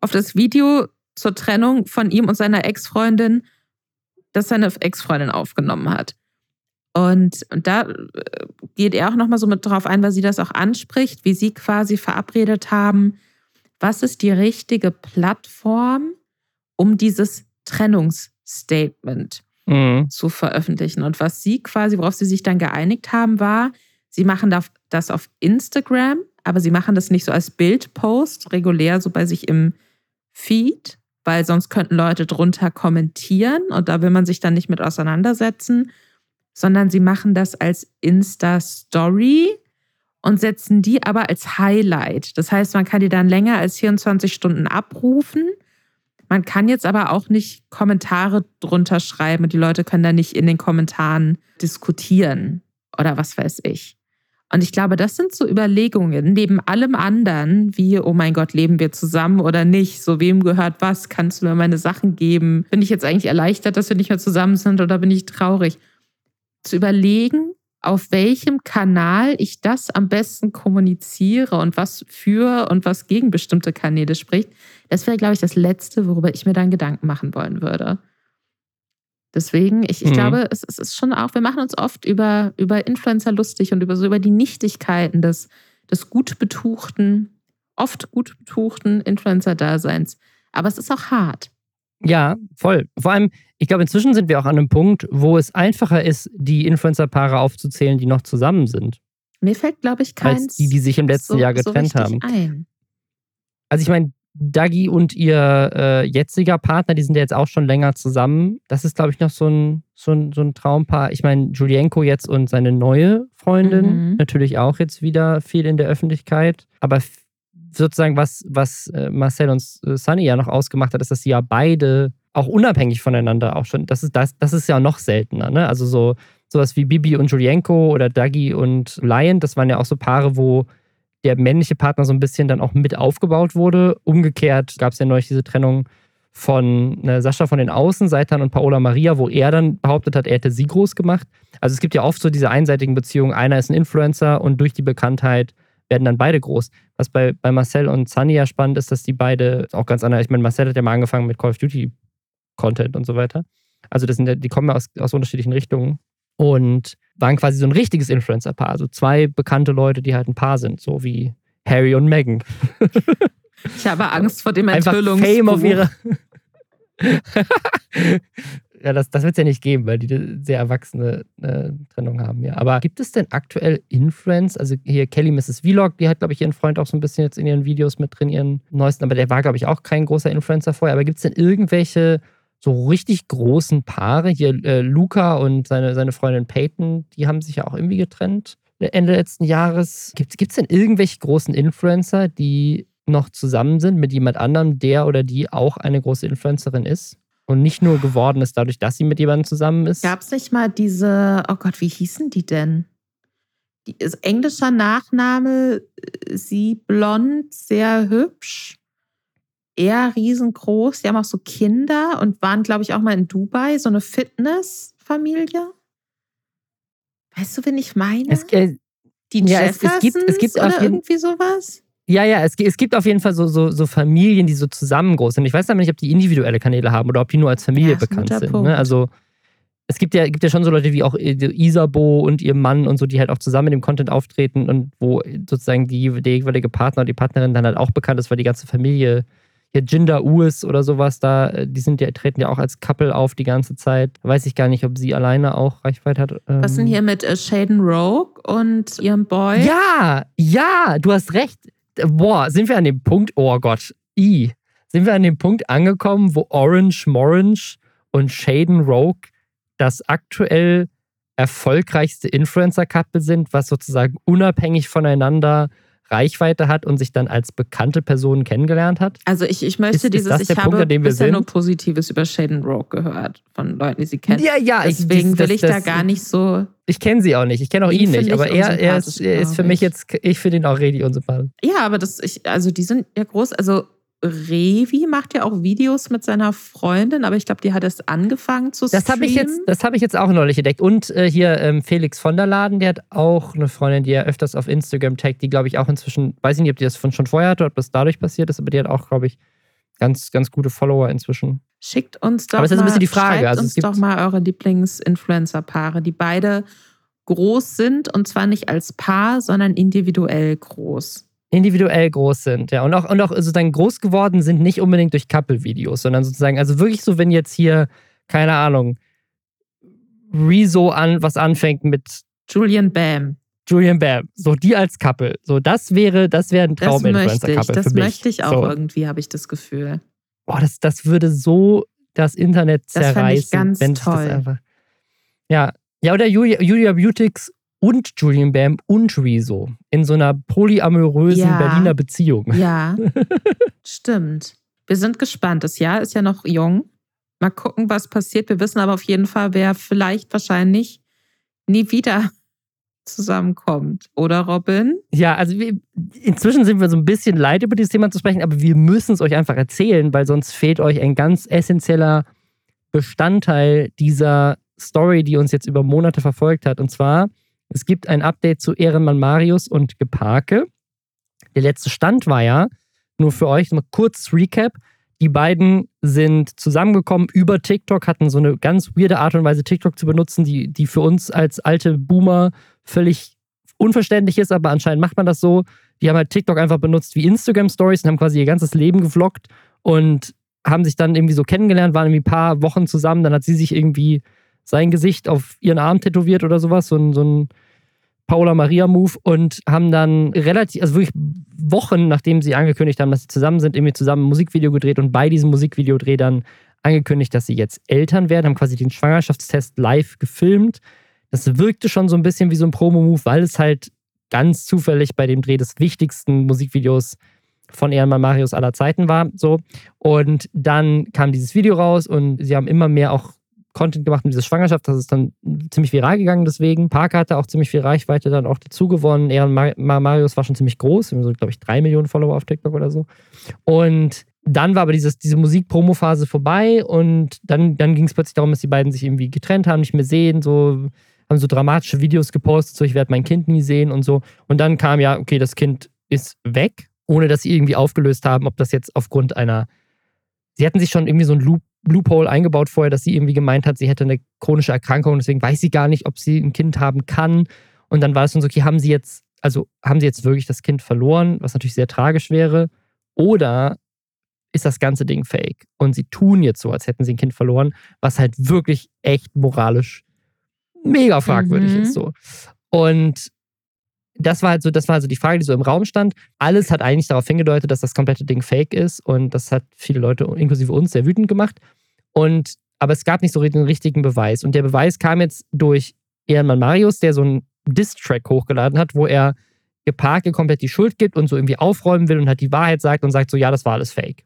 auf das Video zur Trennung von ihm und seiner Ex-Freundin, das seine Ex-Freundin aufgenommen hat. Und, und da äh, geht er auch nochmal so mit drauf ein, weil sie das auch anspricht, wie sie quasi verabredet haben, was ist die richtige Plattform, um dieses Trennungsstatement mhm. zu veröffentlichen. Und was sie quasi, worauf sie sich dann geeinigt haben, war, sie machen das auf Instagram, aber sie machen das nicht so als Bildpost, regulär so bei sich im Feed, weil sonst könnten Leute drunter kommentieren und da will man sich dann nicht mit auseinandersetzen, sondern sie machen das als Insta-Story und setzen die aber als Highlight. Das heißt, man kann die dann länger als 24 Stunden abrufen. Man kann jetzt aber auch nicht Kommentare drunter schreiben und die Leute können da nicht in den Kommentaren diskutieren oder was weiß ich. Und ich glaube, das sind so Überlegungen neben allem anderen, wie, oh mein Gott, leben wir zusammen oder nicht? So, wem gehört was? Kannst du mir meine Sachen geben? Bin ich jetzt eigentlich erleichtert, dass wir nicht mehr zusammen sind oder bin ich traurig? Zu überlegen, auf welchem Kanal ich das am besten kommuniziere und was für und was gegen bestimmte Kanäle spricht, das wäre, glaube ich, das Letzte, worüber ich mir dann Gedanken machen wollen würde. Deswegen, ich, ich mhm. glaube, es, es, ist schon auch, wir machen uns oft über, über Influencer lustig und über so über die Nichtigkeiten des, des gut betuchten, oft gut betuchten Influencer-Daseins. Aber es ist auch hart. Ja, voll. Vor allem, ich glaube, inzwischen sind wir auch an einem Punkt, wo es einfacher ist, die Influencer-Paare aufzuzählen, die noch zusammen sind. Mir fällt, glaube ich, keins. Als die, die sich im letzten so, Jahr getrennt so haben. Ein. Also ich meine, Dagi und ihr äh, jetziger Partner, die sind ja jetzt auch schon länger zusammen. Das ist, glaube ich, noch so ein, so ein, so ein Traumpaar. Ich meine, Julienko jetzt und seine neue Freundin, mhm. natürlich auch jetzt wieder viel in der Öffentlichkeit. Aber sozusagen, was, was äh, Marcel und äh, Sunny ja noch ausgemacht hat, ist, dass sie ja beide auch unabhängig voneinander auch schon, das ist, das, das ist ja noch seltener, ne? Also so sowas wie Bibi und Julienko oder Dagi und Lion, das waren ja auch so Paare, wo der männliche Partner so ein bisschen dann auch mit aufgebaut wurde. Umgekehrt gab es ja neulich diese Trennung von ne, Sascha von den Außenseitern und Paola Maria, wo er dann behauptet hat, er hätte sie groß gemacht. Also es gibt ja oft so diese einseitigen Beziehungen. Einer ist ein Influencer und durch die Bekanntheit werden dann beide groß. Was bei, bei Marcel und Sunny ja spannend ist, dass die beide auch ganz anders. Ich meine, Marcel hat ja mal angefangen mit Call of Duty Content und so weiter. Also das sind die kommen ja aus, aus unterschiedlichen Richtungen und waren quasi so ein richtiges Influencer-Paar. Also zwei bekannte Leute, die halt ein Paar sind, so wie Harry und Meghan. Ich habe Angst vor dem Enthüllungsbuch. Fame auf ihre. ja, das, das wird es ja nicht geben, weil die sehr erwachsene äh, Trennung haben, ja. Aber gibt es denn aktuell Influence? Also hier Kelly Mrs. Vlog, die hat, glaube ich, ihren Freund auch so ein bisschen jetzt in ihren Videos mit drin, ihren neuesten, aber der war, glaube ich, auch kein großer Influencer vorher. Aber gibt es denn irgendwelche so richtig großen Paare. Hier äh, Luca und seine, seine Freundin Peyton, die haben sich ja auch irgendwie getrennt Ende letzten Jahres. Gibt es denn irgendwelche großen Influencer, die noch zusammen sind mit jemand anderem, der oder die auch eine große Influencerin ist? Und nicht nur geworden ist dadurch, dass sie mit jemandem zusammen ist. Gab es nicht mal diese, oh Gott, wie hießen die denn? Die, ist englischer Nachname, äh, sie blond, sehr hübsch eher riesengroß. Die haben auch so Kinder und waren, glaube ich, auch mal in Dubai, so eine Fitnessfamilie. Weißt du, wen ich meine? Es, äh, die ja, es, es, gibt, es gibt oder irgendwie sowas? Ja, ja, es, es gibt auf jeden Fall so, so, so Familien, die so zusammen groß sind. Ich weiß aber nicht, ob die individuelle Kanäle haben oder ob die nur als Familie ja, bekannt sind. Ne? Also es gibt ja, gibt ja schon so Leute wie auch Isabo und ihr Mann und so, die halt auch zusammen in dem Content auftreten und wo sozusagen die, der jeweilige Partner oder die Partnerin dann halt auch bekannt ist, weil die ganze Familie hier Jinder Ues oder sowas, da, äh, die sind ja, treten ja auch als Couple auf die ganze Zeit. Weiß ich gar nicht, ob sie alleine auch Reichweite hat. Ähm Was denn hier mit äh, Shaden Rogue und ihrem Boy? Ja, ja, du hast recht. Boah, sind wir an dem Punkt, oh Gott, i. sind wir an dem Punkt angekommen, wo Orange Morange und Shaden Rogue das aktuell erfolgreichste Influencer-Couple sind, was sozusagen unabhängig voneinander Reichweite hat und sich dann als bekannte Person kennengelernt hat? Also ich, ich möchte Ist- ist dieses, das ich habe Punkt, bisher nur? Positives über Shaden Rogue gehört, von Leuten, die sie kennen. Ja, ja, ich- Deswegen das- will ich das- da gar nicht so. Ich kenne sie auch nicht, ich kenne auch Ihn ihn nicht, aber ich er, er, ist, er ist für mich ich. jetzt, ich finde ihn auch richtig unsympathisch. Ja, aber das, ich, also die sind ja groß. Also Revi macht ja auch Videos mit seiner Freundin, aber ich glaube, die hat erst angefangen zu Das habe ich jetzt, streamen. das habe ich jetzt auch neulich entdeckt. Und äh, hier ähm, Felix von der Laden, der hat auch eine Freundin, die er öfters auf Instagram taggt, die glaube ich auch inzwischen, weiß ich nicht, ob die das von schon vorher hatte, ob das dadurch passiert ist, aber die hat auch, glaube ich, ganz, ganz gute Follower inzwischen. Schickt uns doch Aber es ist ein mal, bisschen die Frage, schreibt also uns doch mal eure Lieblings-Influencer-Paare, die beide groß sind und zwar nicht als Paar, sondern individuell groß. Individuell groß sind, ja. Und auch, und auch sozusagen groß geworden sind nicht unbedingt durch Couple-Videos, sondern sozusagen, also wirklich so, wenn jetzt hier, keine Ahnung, Rezo an, was anfängt mit Julian Bam. Julian Bam, so die als Couple, so das wäre, das wäre ein Das möchte ich. Traum-Influencer-Couple Das möchte ich auch so. irgendwie, habe ich das Gefühl. Boah, das, das würde so das Internet Das fänd ich zerreißen, ganz wenn sich das toll. einfach. Ja, ja, oder Julia, Julia Beautix und Julian Bam und Rezo in so einer polyamorösen Ja. Berliner Beziehung. Ja, stimmt. Wir sind gespannt. Das Jahr ist ja noch jung. Mal gucken, was passiert. Wir wissen aber auf jeden Fall, wer vielleicht wahrscheinlich nie wieder zusammenkommt. Oder Robin? Ja, also wir, inzwischen sind wir so ein bisschen leid, über dieses Thema zu sprechen, aber wir müssen es euch einfach erzählen, weil sonst fehlt euch ein ganz essentieller Bestandteil dieser Story, die uns jetzt über Monate verfolgt hat. Und zwar, es gibt ein Update zu Ehrenmann Marius und Geparke. Der letzte Stand war ja, nur für euch mal kurz Recap. Die beiden sind zusammengekommen über TikTok, hatten so eine ganz weirde Art und Weise, TikTok zu benutzen, die, die für uns als alte Boomer völlig unverständlich ist, aber anscheinend macht man das so. Die haben halt TikTok einfach benutzt wie Instagram Stories und haben quasi ihr ganzes Leben gevloggt und haben sich dann irgendwie so kennengelernt, waren irgendwie ein paar Wochen zusammen. Dann hat sie sich irgendwie sein Gesicht auf ihren Arm tätowiert oder sowas, so ein, so ein Paula Maria Move und haben dann relativ, also wirklich Wochen nachdem sie angekündigt haben, dass sie zusammen sind, irgendwie zusammen ein Musikvideo gedreht und bei diesem Musikvideodreh dann angekündigt, dass sie jetzt Eltern werden, haben quasi den Schwangerschaftstest live gefilmt. Das wirkte schon so ein bisschen wie so ein Promo-Move, weil es halt ganz zufällig bei dem Dreh des wichtigsten Musikvideos von Ehrenmann Marius aller Zeiten war. So. Und dann kam dieses Video raus und sie haben immer mehr auch Content gemacht mit dieser Schwangerschaft. Das ist dann ziemlich viral gegangen deswegen. Parker hatte auch ziemlich viel Reichweite dann auch dazu gewonnen. Ehrenmann Marius war schon ziemlich groß, so, glaube ich, drei Millionen Follower auf TikTok oder so. Und dann war aber dieses, diese Musik-Promo-Phase vorbei und dann, dann ging es plötzlich darum, dass die beiden sich irgendwie getrennt haben, nicht mehr sehen, so haben so dramatische Videos gepostet, so ich werde mein Kind nie sehen und so. Und dann kam ja, okay, das Kind ist weg, ohne dass sie irgendwie aufgelöst haben, ob das jetzt aufgrund einer. Sie hatten sich schon irgendwie so ein Loop, Loophole eingebaut vorher, dass sie irgendwie gemeint hat, sie hätte eine chronische Erkrankung, deswegen weiß sie gar nicht, ob sie ein Kind haben kann. Und dann war es schon so, okay, haben sie jetzt, also haben sie jetzt wirklich das Kind verloren, was natürlich sehr tragisch wäre, oder ist das ganze Ding fake? Und sie tun jetzt so, als hätten sie ein Kind verloren, was halt wirklich echt moralisch mega fragwürdig Mhm. ist so. Und das war halt so, das war also die Frage, die so im Raum stand. Alles hat eigentlich darauf hingedeutet, dass das komplette Ding fake ist und das hat viele Leute, inklusive uns, sehr wütend gemacht. Und aber es gab nicht so den richtigen Beweis. Und der Beweis kam jetzt durch Ehrenmann Marius, der so einen Diss-Track hochgeladen hat, wo er Geparke komplett die Schuld gibt und so irgendwie aufräumen will und halt die Wahrheit sagt und sagt so, ja, das war alles fake.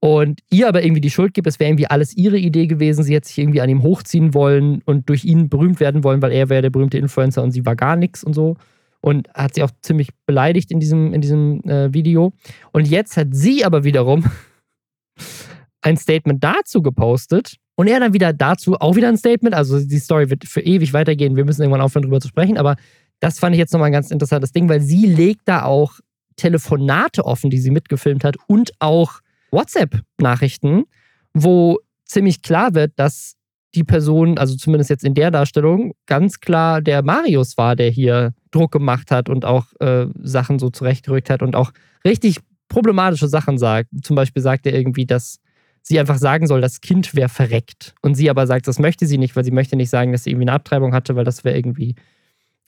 Und ihr aber irgendwie die Schuld gibt, es wäre irgendwie alles ihre Idee gewesen, sie hätte sich irgendwie an ihm hochziehen wollen und durch ihn berühmt werden wollen, weil er wäre der berühmte Influencer und sie war gar nichts und so. Und hat sie auch ziemlich beleidigt in diesem, in diesem äh, Video. Und jetzt hat sie aber wiederum ein Statement dazu gepostet. Und er dann wieder dazu auch wieder ein Statement. Also die Story wird für ewig weitergehen. Wir müssen irgendwann aufhören, darüber zu sprechen. Aber das fand ich jetzt nochmal ein ganz interessantes Ding, weil sie legt da auch Telefonate offen, die sie mitgefilmt hat und auch WhatsApp-Nachrichten, wo ziemlich klar wird, dass die Person, also zumindest jetzt in der Darstellung, ganz klar der Marius war, der hier Druck gemacht hat und auch äh, Sachen so zurechtgerückt hat und auch richtig problematische Sachen sagt. Zum Beispiel sagt er irgendwie, dass sie einfach sagen soll, das Kind wäre verreckt. Und sie aber sagt, das möchte sie nicht, weil sie möchte nicht sagen, dass sie irgendwie eine Abtreibung hatte, weil das wäre irgendwie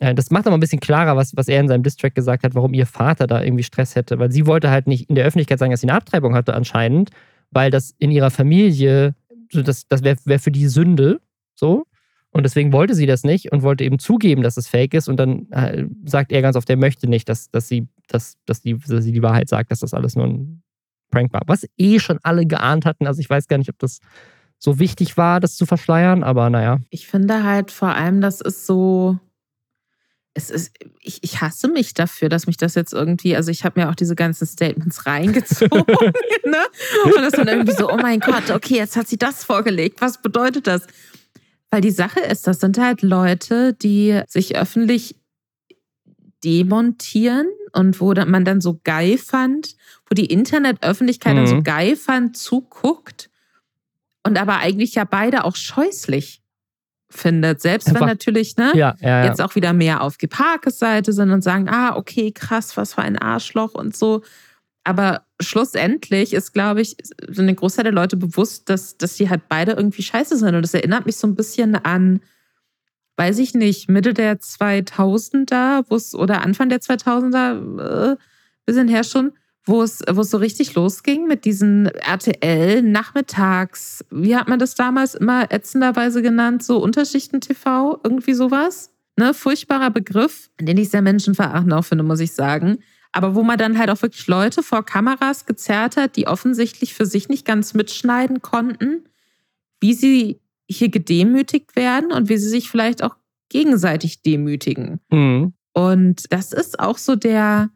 Äh, das macht aber ein bisschen klarer, was, was er in seinem Distrack gesagt hat, warum ihr Vater da irgendwie Stress hätte. Weil sie wollte halt nicht in der Öffentlichkeit sagen, dass sie eine Abtreibung hatte anscheinend, weil das in ihrer Familie, das, das wäre wär für die Sünde so. Und deswegen wollte sie das nicht und wollte eben zugeben, dass es fake ist. Und dann äh, sagt er ganz oft, er möchte nicht, dass, dass, sie, dass, dass, die, dass sie die Wahrheit sagt, dass das alles nur ein Prank war. Was eh schon alle geahnt hatten. Also ich weiß gar nicht, ob das so wichtig war, das zu verschleiern, aber naja. Ich finde halt vor allem, das ist so. Es ist, ich, ich hasse mich dafür, dass mich das jetzt irgendwie, also ich habe mir auch diese ganzen Statements reingezogen, ne? Und das dann irgendwie so, oh mein Gott, okay, jetzt hat sie das vorgelegt. Was bedeutet das? Weil die Sache ist, das sind halt Leute, die sich öffentlich demontieren und wo man dann so geil fand, wo die Internetöffentlichkeit mhm. dann so mhm. geil fand, zuguckt und aber eigentlich ja beide auch scheußlich findet. Selbst Einfach, wenn natürlich ne, ja, ja, ja. jetzt auch wieder mehr auf Geparkes Seite sind und sagen, ah, okay, krass, was für ein Arschloch und so. Aber schlussendlich ist, glaube ich, so eine Großteil der Leute bewusst, dass, dass die halt beide irgendwie scheiße sind. Und das erinnert mich so ein bisschen an, weiß ich nicht, Mitte der 2000er, wo es, oder Anfang der 2000er, äh, bisschen her schon, wo es, wo es so richtig losging mit diesen RTL-Nachmittags, wie hat man das damals immer ätzenderweise genannt, so Unterschichten-TV, irgendwie sowas. Ne, furchtbarer Begriff, den ich sehr menschenverachtend auch finde, muss ich sagen aber wo man dann halt auch wirklich Leute vor Kameras gezerrt hat, die offensichtlich für sich nicht ganz mitschneiden konnten, wie sie hier gedemütigt werden und wie sie sich vielleicht auch gegenseitig demütigen. Mhm. Und das ist auch so der,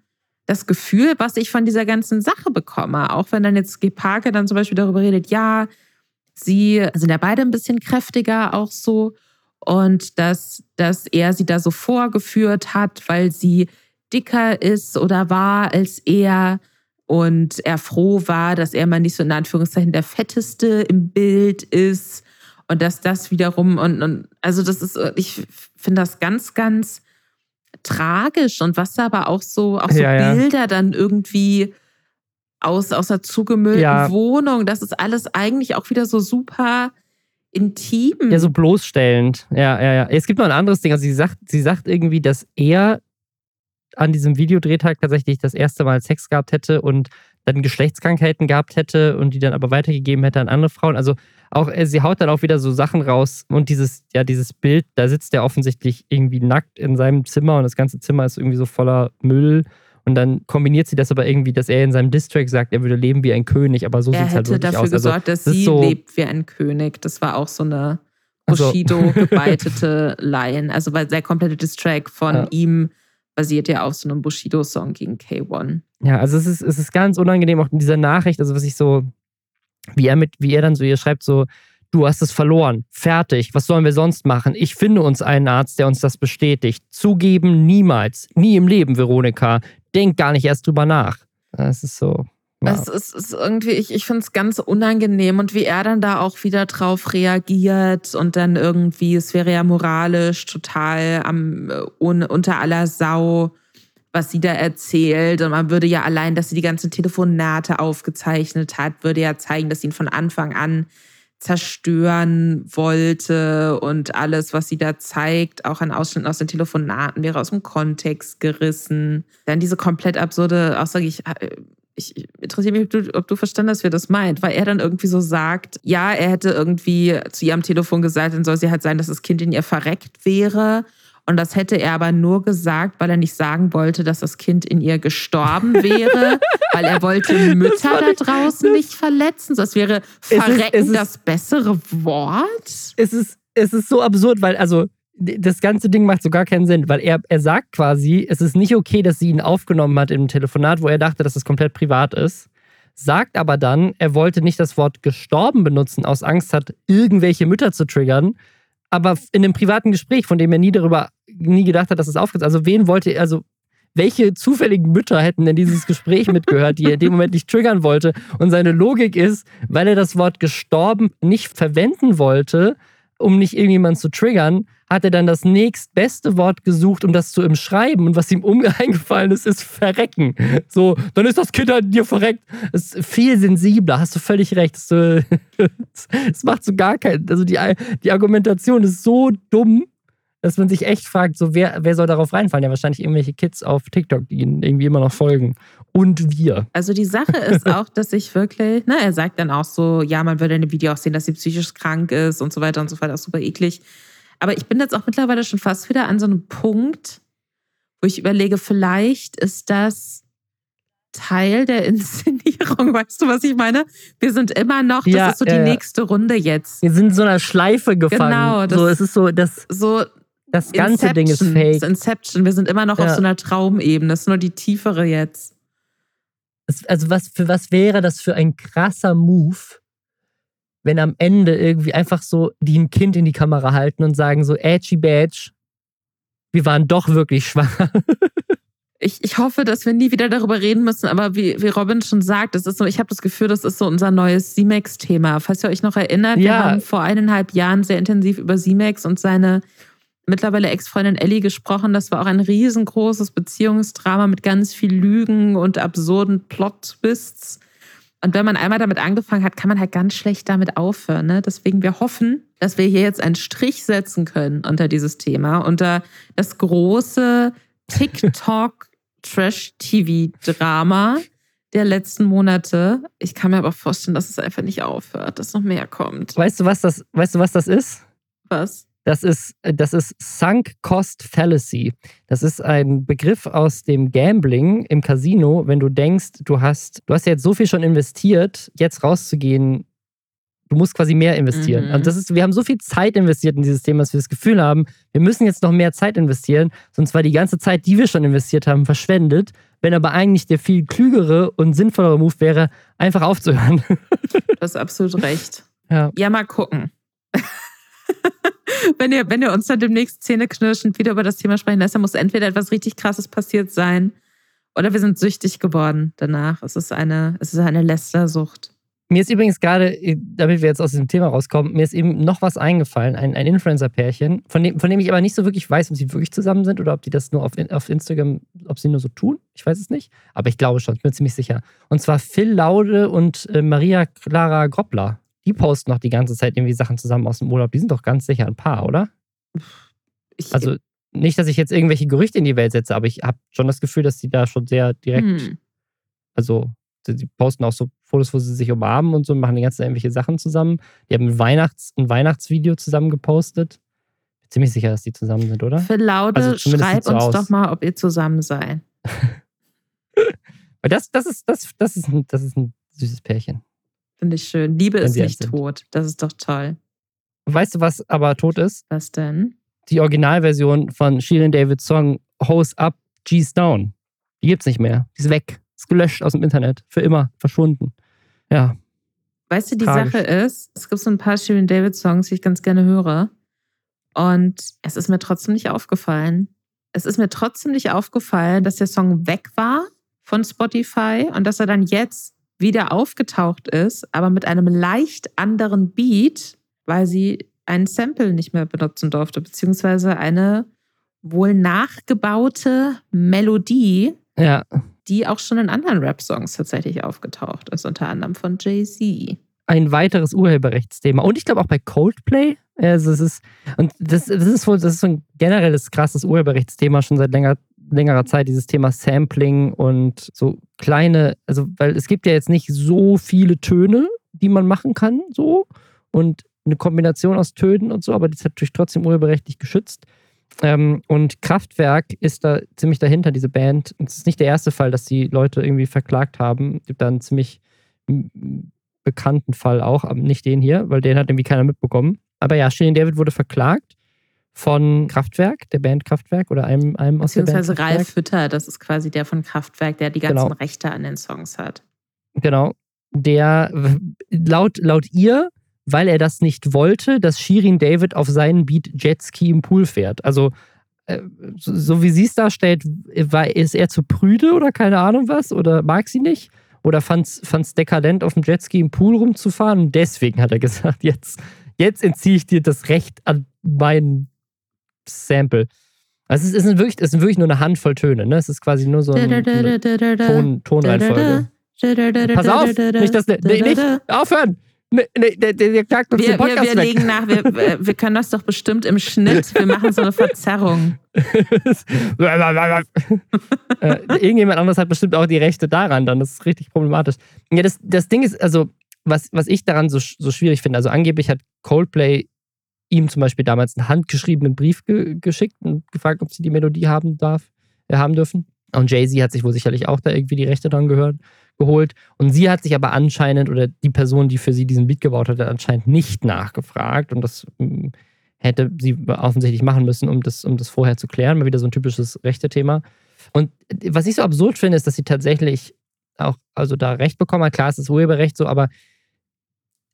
das Gefühl, was ich von dieser ganzen Sache bekomme. Auch wenn dann jetzt Gepake dann zum Beispiel darüber redet, ja, sie sind ja beide ein bisschen kräftiger auch so. Und dass, dass er sie da so vorgeführt hat, weil sie dicker ist oder war als er und er froh war, dass er mal nicht so in Anführungszeichen der fetteste im Bild ist und dass das wiederum und, und also das ist ich finde das ganz ganz tragisch und was da aber auch so auch so ja, Bilder ja. dann irgendwie aus aus der zugemüllten ja. Wohnung, das ist alles eigentlich auch wieder so super intim. Ja, so bloßstellend. Ja, ja, ja. Es gibt noch ein anderes Ding. Also sie sagt, sie sagt irgendwie, dass er an diesem Videodrehtag tatsächlich das erste Mal Sex gehabt hätte und dann Geschlechtskrankheiten gehabt hätte und die dann aber weitergegeben hätte an andere Frauen. Also auch äh, sie haut dann auch wieder so Sachen raus und dieses ja dieses Bild, da sitzt er offensichtlich irgendwie nackt in seinem Zimmer und das ganze Zimmer ist irgendwie so voller Müll und dann kombiniert sie das aber irgendwie, dass er in seinem Distrack sagt, er würde leben wie ein König, aber so sieht es halt wirklich aus. Er hätte dafür also gesorgt, dass sie so lebt wie ein König. Das war auch so eine also Bushido gebeitete Line. Also weil der komplette Distrack von ja. ihm basiert ja auf so einem Bushido-Song gegen K1. Ja, also es ist, es ist ganz unangenehm, auch in dieser Nachricht, also was ich so, wie er mit, wie er dann so ihr schreibt, so, du hast es verloren, fertig, was sollen wir sonst machen? Ich finde uns einen Arzt, der uns das bestätigt. Zugeben niemals, nie im Leben, Veronika. Denk gar nicht erst drüber nach. Das ist so. Ja. Es ist, ist, irgendwie, ich, ich finde es ganz unangenehm und wie er dann da auch wieder drauf reagiert und dann irgendwie, es wäre ja moralisch total am, un, unter aller Sau, was sie da erzählt. Und man würde ja allein, dass sie die ganzen Telefonate aufgezeichnet hat, würde ja zeigen, dass sie ihn von Anfang an zerstören wollte und alles, was sie da zeigt, auch an Ausschnitten aus den Telefonaten, wäre aus dem Kontext gerissen. Dann diese komplett absurde Aussage, ich ich interessiere mich, ob du, ob du verstanden hast, wer das meint, weil er dann irgendwie so sagt, ja, er hätte irgendwie zu ihr am Telefon gesagt, dann soll sie halt sein, dass das Kind in ihr verreckt wäre. Und das hätte er aber nur gesagt, weil er nicht sagen wollte, dass das Kind in ihr gestorben wäre, weil er wollte Mütter da draußen nicht verletzen. Das wäre verrecken es ist, es ist, das bessere Wort. Es ist, es ist so absurd, weil also das ganze Ding macht so gar keinen Sinn, weil er, er sagt quasi, es ist nicht okay, dass sie ihn aufgenommen hat im Telefonat, wo er dachte, dass es komplett privat ist. Sagt aber dann, er wollte nicht das Wort gestorben benutzen, aus Angst hat, irgendwelche Mütter zu triggern. Aber in einem privaten Gespräch, von dem er nie darüber, nie gedacht hat, dass es aufgeht. Also, wen wollte er, also, welche zufälligen Mütter hätten denn dieses Gespräch mitgehört, die er in dem Moment nicht triggern wollte? Und seine Logik ist, weil er das Wort gestorben nicht verwenden wollte, um nicht irgendjemanden zu triggern, hat er dann das nächstbeste Wort gesucht, um das zu umschreiben. Und was ihm eingefallen ist, ist verrecken. So, dann ist das Kind halt dir verreckt. Das ist viel sensibler, hast du völlig recht. Es macht so gar keinen. Also die, die Argumentation ist so dumm. Dass man sich echt fragt, so wer, wer soll darauf reinfallen? Ja, wahrscheinlich irgendwelche Kids auf TikTok, die ihnen irgendwie immer noch folgen. Und wir. Also die Sache ist auch, dass ich wirklich, ne, er sagt dann auch so, ja, man würde in dem Video auch sehen, dass sie psychisch krank ist und so weiter und so fort, auch super eklig. Aber ich bin jetzt auch mittlerweile schon fast wieder an so einem Punkt, wo ich überlege, vielleicht ist das Teil der Inszenierung. Weißt du, was ich meine? Wir sind immer noch, das Ja, ist so die ja. nächste Runde jetzt. Wir sind in so einer Schleife gefangen. Genau, das- so, es ist so, das, So das ganze Ding ist fake. So Inception. Wir sind immer noch auf Ja. so einer Traumebene. Das ist nur die tiefere jetzt. Also was für was wäre das für ein krasser Move, wenn am Ende irgendwie einfach so die ein Kind in die Kamera halten und sagen so, Edgy Badge, wir waren doch wirklich schwanger. Ich, ich hoffe, dass wir nie wieder darüber reden müssen, aber wie, wie Robin schon sagt, das ist so, ich habe das Gefühl, das ist so unser neues C-Max-Thema. Falls ihr euch noch erinnert, wir Ja. haben vor eineinhalb Jahren sehr intensiv über C-Max und seine mittlerweile Ex-Freundin Ellie gesprochen. Das war auch ein riesengroßes Beziehungsdrama mit ganz viel Lügen und absurden Plot-Twists. Und wenn man einmal damit angefangen hat, kann man halt ganz schlecht damit aufhören. Ne? Deswegen wir hoffen, dass wir hier jetzt einen Strich setzen können unter dieses Thema, unter das große TikTok-Trash-TV-Drama der letzten Monate. Ich kann mir aber vorstellen, dass es einfach nicht aufhört, dass noch mehr kommt. Weißt du, was das, weißt du, was das ist? Was? Das ist, das ist Sunk Cost Fallacy. Das ist ein Begriff aus dem Gambling im Casino, wenn du denkst, du hast, du hast ja jetzt so viel schon investiert, jetzt rauszugehen, du musst quasi mehr investieren. Mhm. Und das ist, wir haben so viel Zeit investiert in dieses Thema, dass wir das Gefühl haben, wir müssen jetzt noch mehr Zeit investieren, sonst war die ganze Zeit, die wir schon investiert haben, verschwendet. Wenn aber eigentlich der viel klügere und sinnvollere Move wäre, einfach aufzuhören. Du hast absolut recht. Ja. Ja, mal gucken. wenn, ihr, wenn ihr uns dann demnächst zähneknirschend wieder über das Thema sprechen lässt, dann muss entweder etwas richtig Krasses passiert sein oder wir sind süchtig geworden danach. Es ist eine, es ist eine Lästersucht. Mir ist übrigens gerade, damit wir jetzt aus diesem Thema rauskommen, mir ist eben noch was eingefallen, ein, ein Influencer-Pärchen, von dem, von dem ich aber nicht so wirklich weiß, ob sie wirklich zusammen sind oder ob die das nur auf, auf Instagram, ob sie nur so tun. Ich weiß es nicht. Aber ich glaube schon, ich bin ziemlich sicher. Und zwar Phil Laude und äh, Maria Clara Groppler. Die posten noch die ganze Zeit irgendwie Sachen zusammen aus dem Urlaub. Die sind doch ganz sicher ein Paar, oder? Ich, Also nicht, dass ich jetzt irgendwelche Gerüchte in die Welt setze, aber ich habe schon das Gefühl, dass die da schon sehr direkt hm. also, die die posten auch so Fotos, wo sie sich umarmen und so, machen die ganzen irgendwelche Sachen zusammen. Die haben ein, Weihnachts-, ein Weihnachtsvideo zusammen gepostet. Bin ziemlich sicher, dass die zusammen sind, oder? Phil Laude, Also schreib so uns aus. doch mal, ob ihr zusammen seid. Weil das, das, ist, das, das, ist ein, das ist ein süßes Pärchen. Finde ich schön. Liebe ist nicht sind. tot. Das ist doch toll. Weißt du, was aber tot ist? Was denn? Die Originalversion von Shirin Davids Song Hose Up, G's Down. Die gibt's nicht mehr. Die ist weg. Ist gelöscht aus dem Internet. Für immer. Verschwunden. Ja. Weißt du, die Tragisch. Sache ist, es gibt so ein paar Shirin David Songs, die ich ganz gerne höre. Und es ist mir trotzdem nicht aufgefallen. Es ist mir trotzdem nicht aufgefallen, dass der Song weg war von Spotify und dass er dann jetzt wieder aufgetaucht ist, aber mit einem leicht anderen Beat, weil sie ein Sample nicht mehr benutzen durfte, beziehungsweise eine wohl nachgebaute Melodie, Ja. die auch schon in anderen Rap-Songs tatsächlich aufgetaucht ist, unter anderem von Jay-Z. ein weiteres Urheberrechtsthema. Und ich glaube auch bei Coldplay. Also es ist, und das, das ist wohl, das ist so ein generelles krasses Urheberrechtsthema schon seit länger, längerer Zeit, dieses Thema Sampling und so kleine, also weil es gibt ja jetzt nicht so viele Töne, die man machen kann, so. Und eine Kombination aus Tönen und so, aber das ist natürlich trotzdem urheberrechtlich geschützt. Ähm, und Kraftwerk ist da ziemlich dahinter, diese Band. Es ist nicht der erste Fall, dass die Leute irgendwie verklagt haben. Es gibt da einen ziemlich bekannten Fall auch, aber nicht den hier, weil den hat irgendwie keiner mitbekommen. Aber ja, Shirin David wurde verklagt von Kraftwerk, der Band Kraftwerk oder einem, einem aus der Band Beziehungsweise. Ralf Hütter, das ist quasi der von Kraftwerk, der die ganzen Genau. Rechte an den Songs hat. Genau. Der laut, laut ihr, weil er das nicht wollte, dass Shirin David auf seinen Beat Jetski im Pool fährt. Also, äh, so, wie sie es darstellt, war, ist er zu prüde oder keine Ahnung was? Oder mag sie nicht? Oder fand es dekadent, auf dem Jetski im Pool rumzufahren? Und deswegen hat er gesagt, jetzt, jetzt entziehe ich dir das Recht an mein Sample. Also es ist wirklich, es sind wirklich nur eine Handvoll Töne, ne? Es ist quasi nur so ein, eine Ton, Tonreihenfolge. Pass auf, nicht, der, nee, nicht, aufhören! Nee, nee, der, der klagt uns Wir, den wir, Podcast wir weg. legen nach, wir, wir können das doch bestimmt im Schnitt. Wir machen so eine Verzerrung. äh, irgendjemand anderes hat bestimmt auch die Rechte daran, dann das ist richtig problematisch. Ja, das, das Ding ist, also, was, was ich daran so, so schwierig finde, also angeblich hat Coldplay ihm zum Beispiel damals einen handgeschriebenen Brief ge geschickt und gefragt, ob sie die Melodie haben darf, äh, haben dürfen. Und Jay-Z hat sich wohl sicherlich auch da irgendwie die Rechte dran gehört, geholt. Und sie hat sich aber anscheinend, oder die Person, die für sie diesen Beat gebaut hat, hat anscheinend nicht nachgefragt. Und das mh, hätte sie offensichtlich machen müssen, um das, um das vorher zu klären. Mal wieder so ein typisches Rechte-Thema. Und was ich so absurd finde, ist, dass sie tatsächlich auch also da Recht bekommen hat. Klar, es ist Urheberrecht so, aber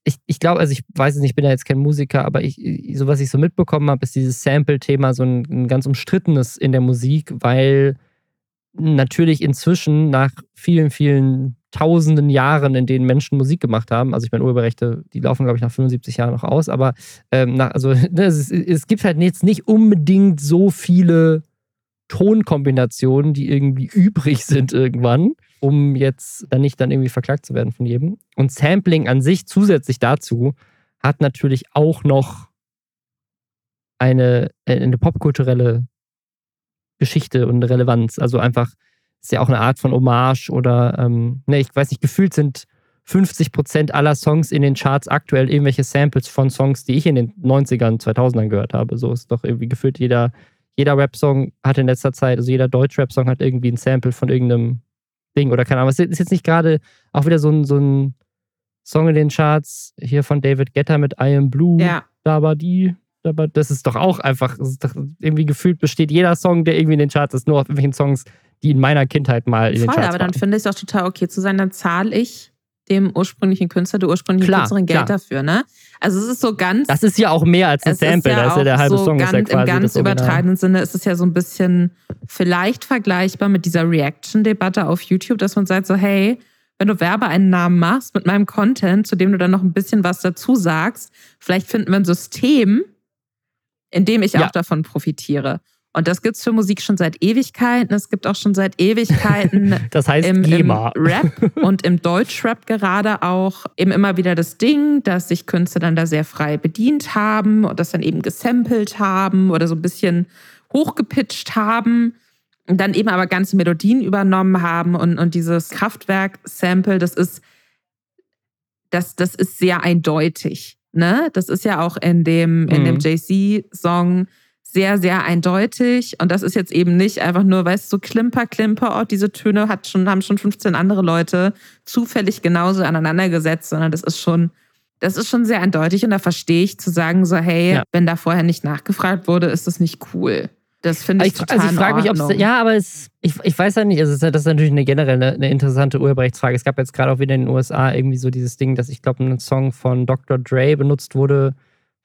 ich, ich glaube, also ich weiß es nicht, ich bin ja jetzt kein Musiker, aber ich, so was ich so mitbekommen habe, ist dieses Sample-Thema so ein, ein ganz umstrittenes in der Musik, weil natürlich inzwischen nach vielen, vielen tausenden Jahren, in denen Menschen Musik gemacht haben, also ich meine, Urheberrechte, die laufen, glaube ich, nach 75 Jahren noch aus, aber ähm, nach, also, ne, es, es, gibt halt jetzt nicht unbedingt so viele Tonkombinationen, die irgendwie übrig sind irgendwann, um jetzt dann nicht dann irgendwie verklagt zu werden von jedem. Und Sampling an sich zusätzlich dazu hat natürlich auch noch eine, eine popkulturelle Geschichte und Relevanz. Also einfach ist ja auch eine Art von Hommage oder, ähm, ne, ich weiß nicht, gefühlt sind 50 Prozent aller Songs in den Charts aktuell irgendwelche Samples von Songs, die ich in den 90ern, 2000ern gehört habe. So ist doch irgendwie gefühlt jeder, jeder Rap-Song hat in letzter Zeit, also jeder Deutsch-Rap-Song hat irgendwie ein Sample von irgendeinem Ding oder keine Ahnung. Es ist jetzt nicht gerade auch wieder so ein, so ein Song in den Charts hier von David Guetta mit I Am Blue. Ja. Da war die aber das ist doch auch einfach, doch irgendwie gefühlt besteht jeder Song, der irgendwie in den Charts ist, nur auf irgendwelchen Songs, die in meiner Kindheit mal in Voll, den Charts aber dann waren. finde ich es auch total okay zu sein, dann zahle ich dem ursprünglichen Künstler, der ursprünglichen Klar, Künstlerin Geld klar. dafür, ne? Also es ist so ganz. Das ist ja auch mehr als ein Sample, ja ja der halbe so Song ganz, ist ja quasi Im ganz übertragenen Sinne ist es ja so ein bisschen vielleicht vergleichbar mit dieser Reaction-Debatte auf YouTube, dass man sagt so, hey, wenn du Werbeeinnahmen machst mit meinem Content, zu dem du dann noch ein bisschen was dazu sagst, vielleicht finden wir ein System, in dem ich Ja. auch davon profitiere. Und das gibt es für Musik schon seit Ewigkeiten. Es gibt auch schon seit Ewigkeiten Das heißt im, im. Rap und im Deutschrap gerade auch eben immer wieder das Ding, dass sich Künstler dann da sehr frei bedient haben und das dann eben gesampelt haben oder so ein bisschen hochgepitcht haben und dann eben aber ganze Melodien übernommen haben und, und dieses Kraftwerk-Sample, das ist, das, das ist sehr eindeutig. Ne? Das ist ja auch in dem, in dem Mhm. Sehr, sehr eindeutig. Und das ist jetzt eben nicht einfach nur, weißt du, so Klimper, Klimper, oh, diese Töne hat schon, haben schon 15 andere Leute zufällig genauso aneinander gesetzt, sondern das ist schon, das ist schon sehr eindeutig. Und da verstehe ich zu sagen, so, hey, Ja. wenn da vorher nicht nachgefragt wurde, ist das nicht cool. Das finde ich, Ich, total also ich frage mich, ob es. Ja, aber es, ich, ich weiß ja nicht. Also es ist, das ist natürlich eine generell eine, eine interessante Urheberrechtsfrage. Es gab jetzt gerade auch wieder in den USA irgendwie so dieses Ding, dass ich glaube, ein Song von Dr. Dre benutzt wurde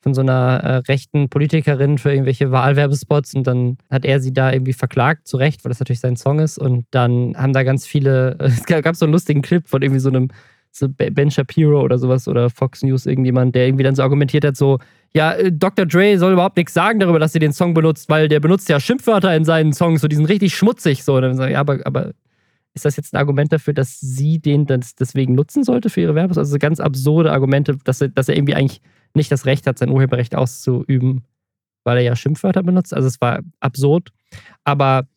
von so einer äh, rechten Politikerin für irgendwelche Wahlwerbespots und dann hat er sie da irgendwie verklagt, zu Recht, weil das natürlich sein Song ist. Und dann haben da ganz viele, es gab, so einen lustigen Clip von irgendwie so einem so Ben Shapiro oder sowas oder Fox News irgendjemand, der irgendwie dann so argumentiert hat, so, ja, äh, Dr. Dre soll überhaupt nichts sagen darüber, dass sie den Song benutzt, weil der benutzt ja Schimpfwörter in seinen Songs, so die sind richtig schmutzig. So, und dann sage ich, ja, aber, aber ist das jetzt ein Argument dafür, dass sie den deswegen nutzen sollte für ihre Werbes? Also so ganz absurde Argumente, dass er, dass er irgendwie eigentlich nicht das Recht hat, sein Urheberrecht auszuüben, weil er ja Schimpfwörter benutzt. Also es war absurd. Aber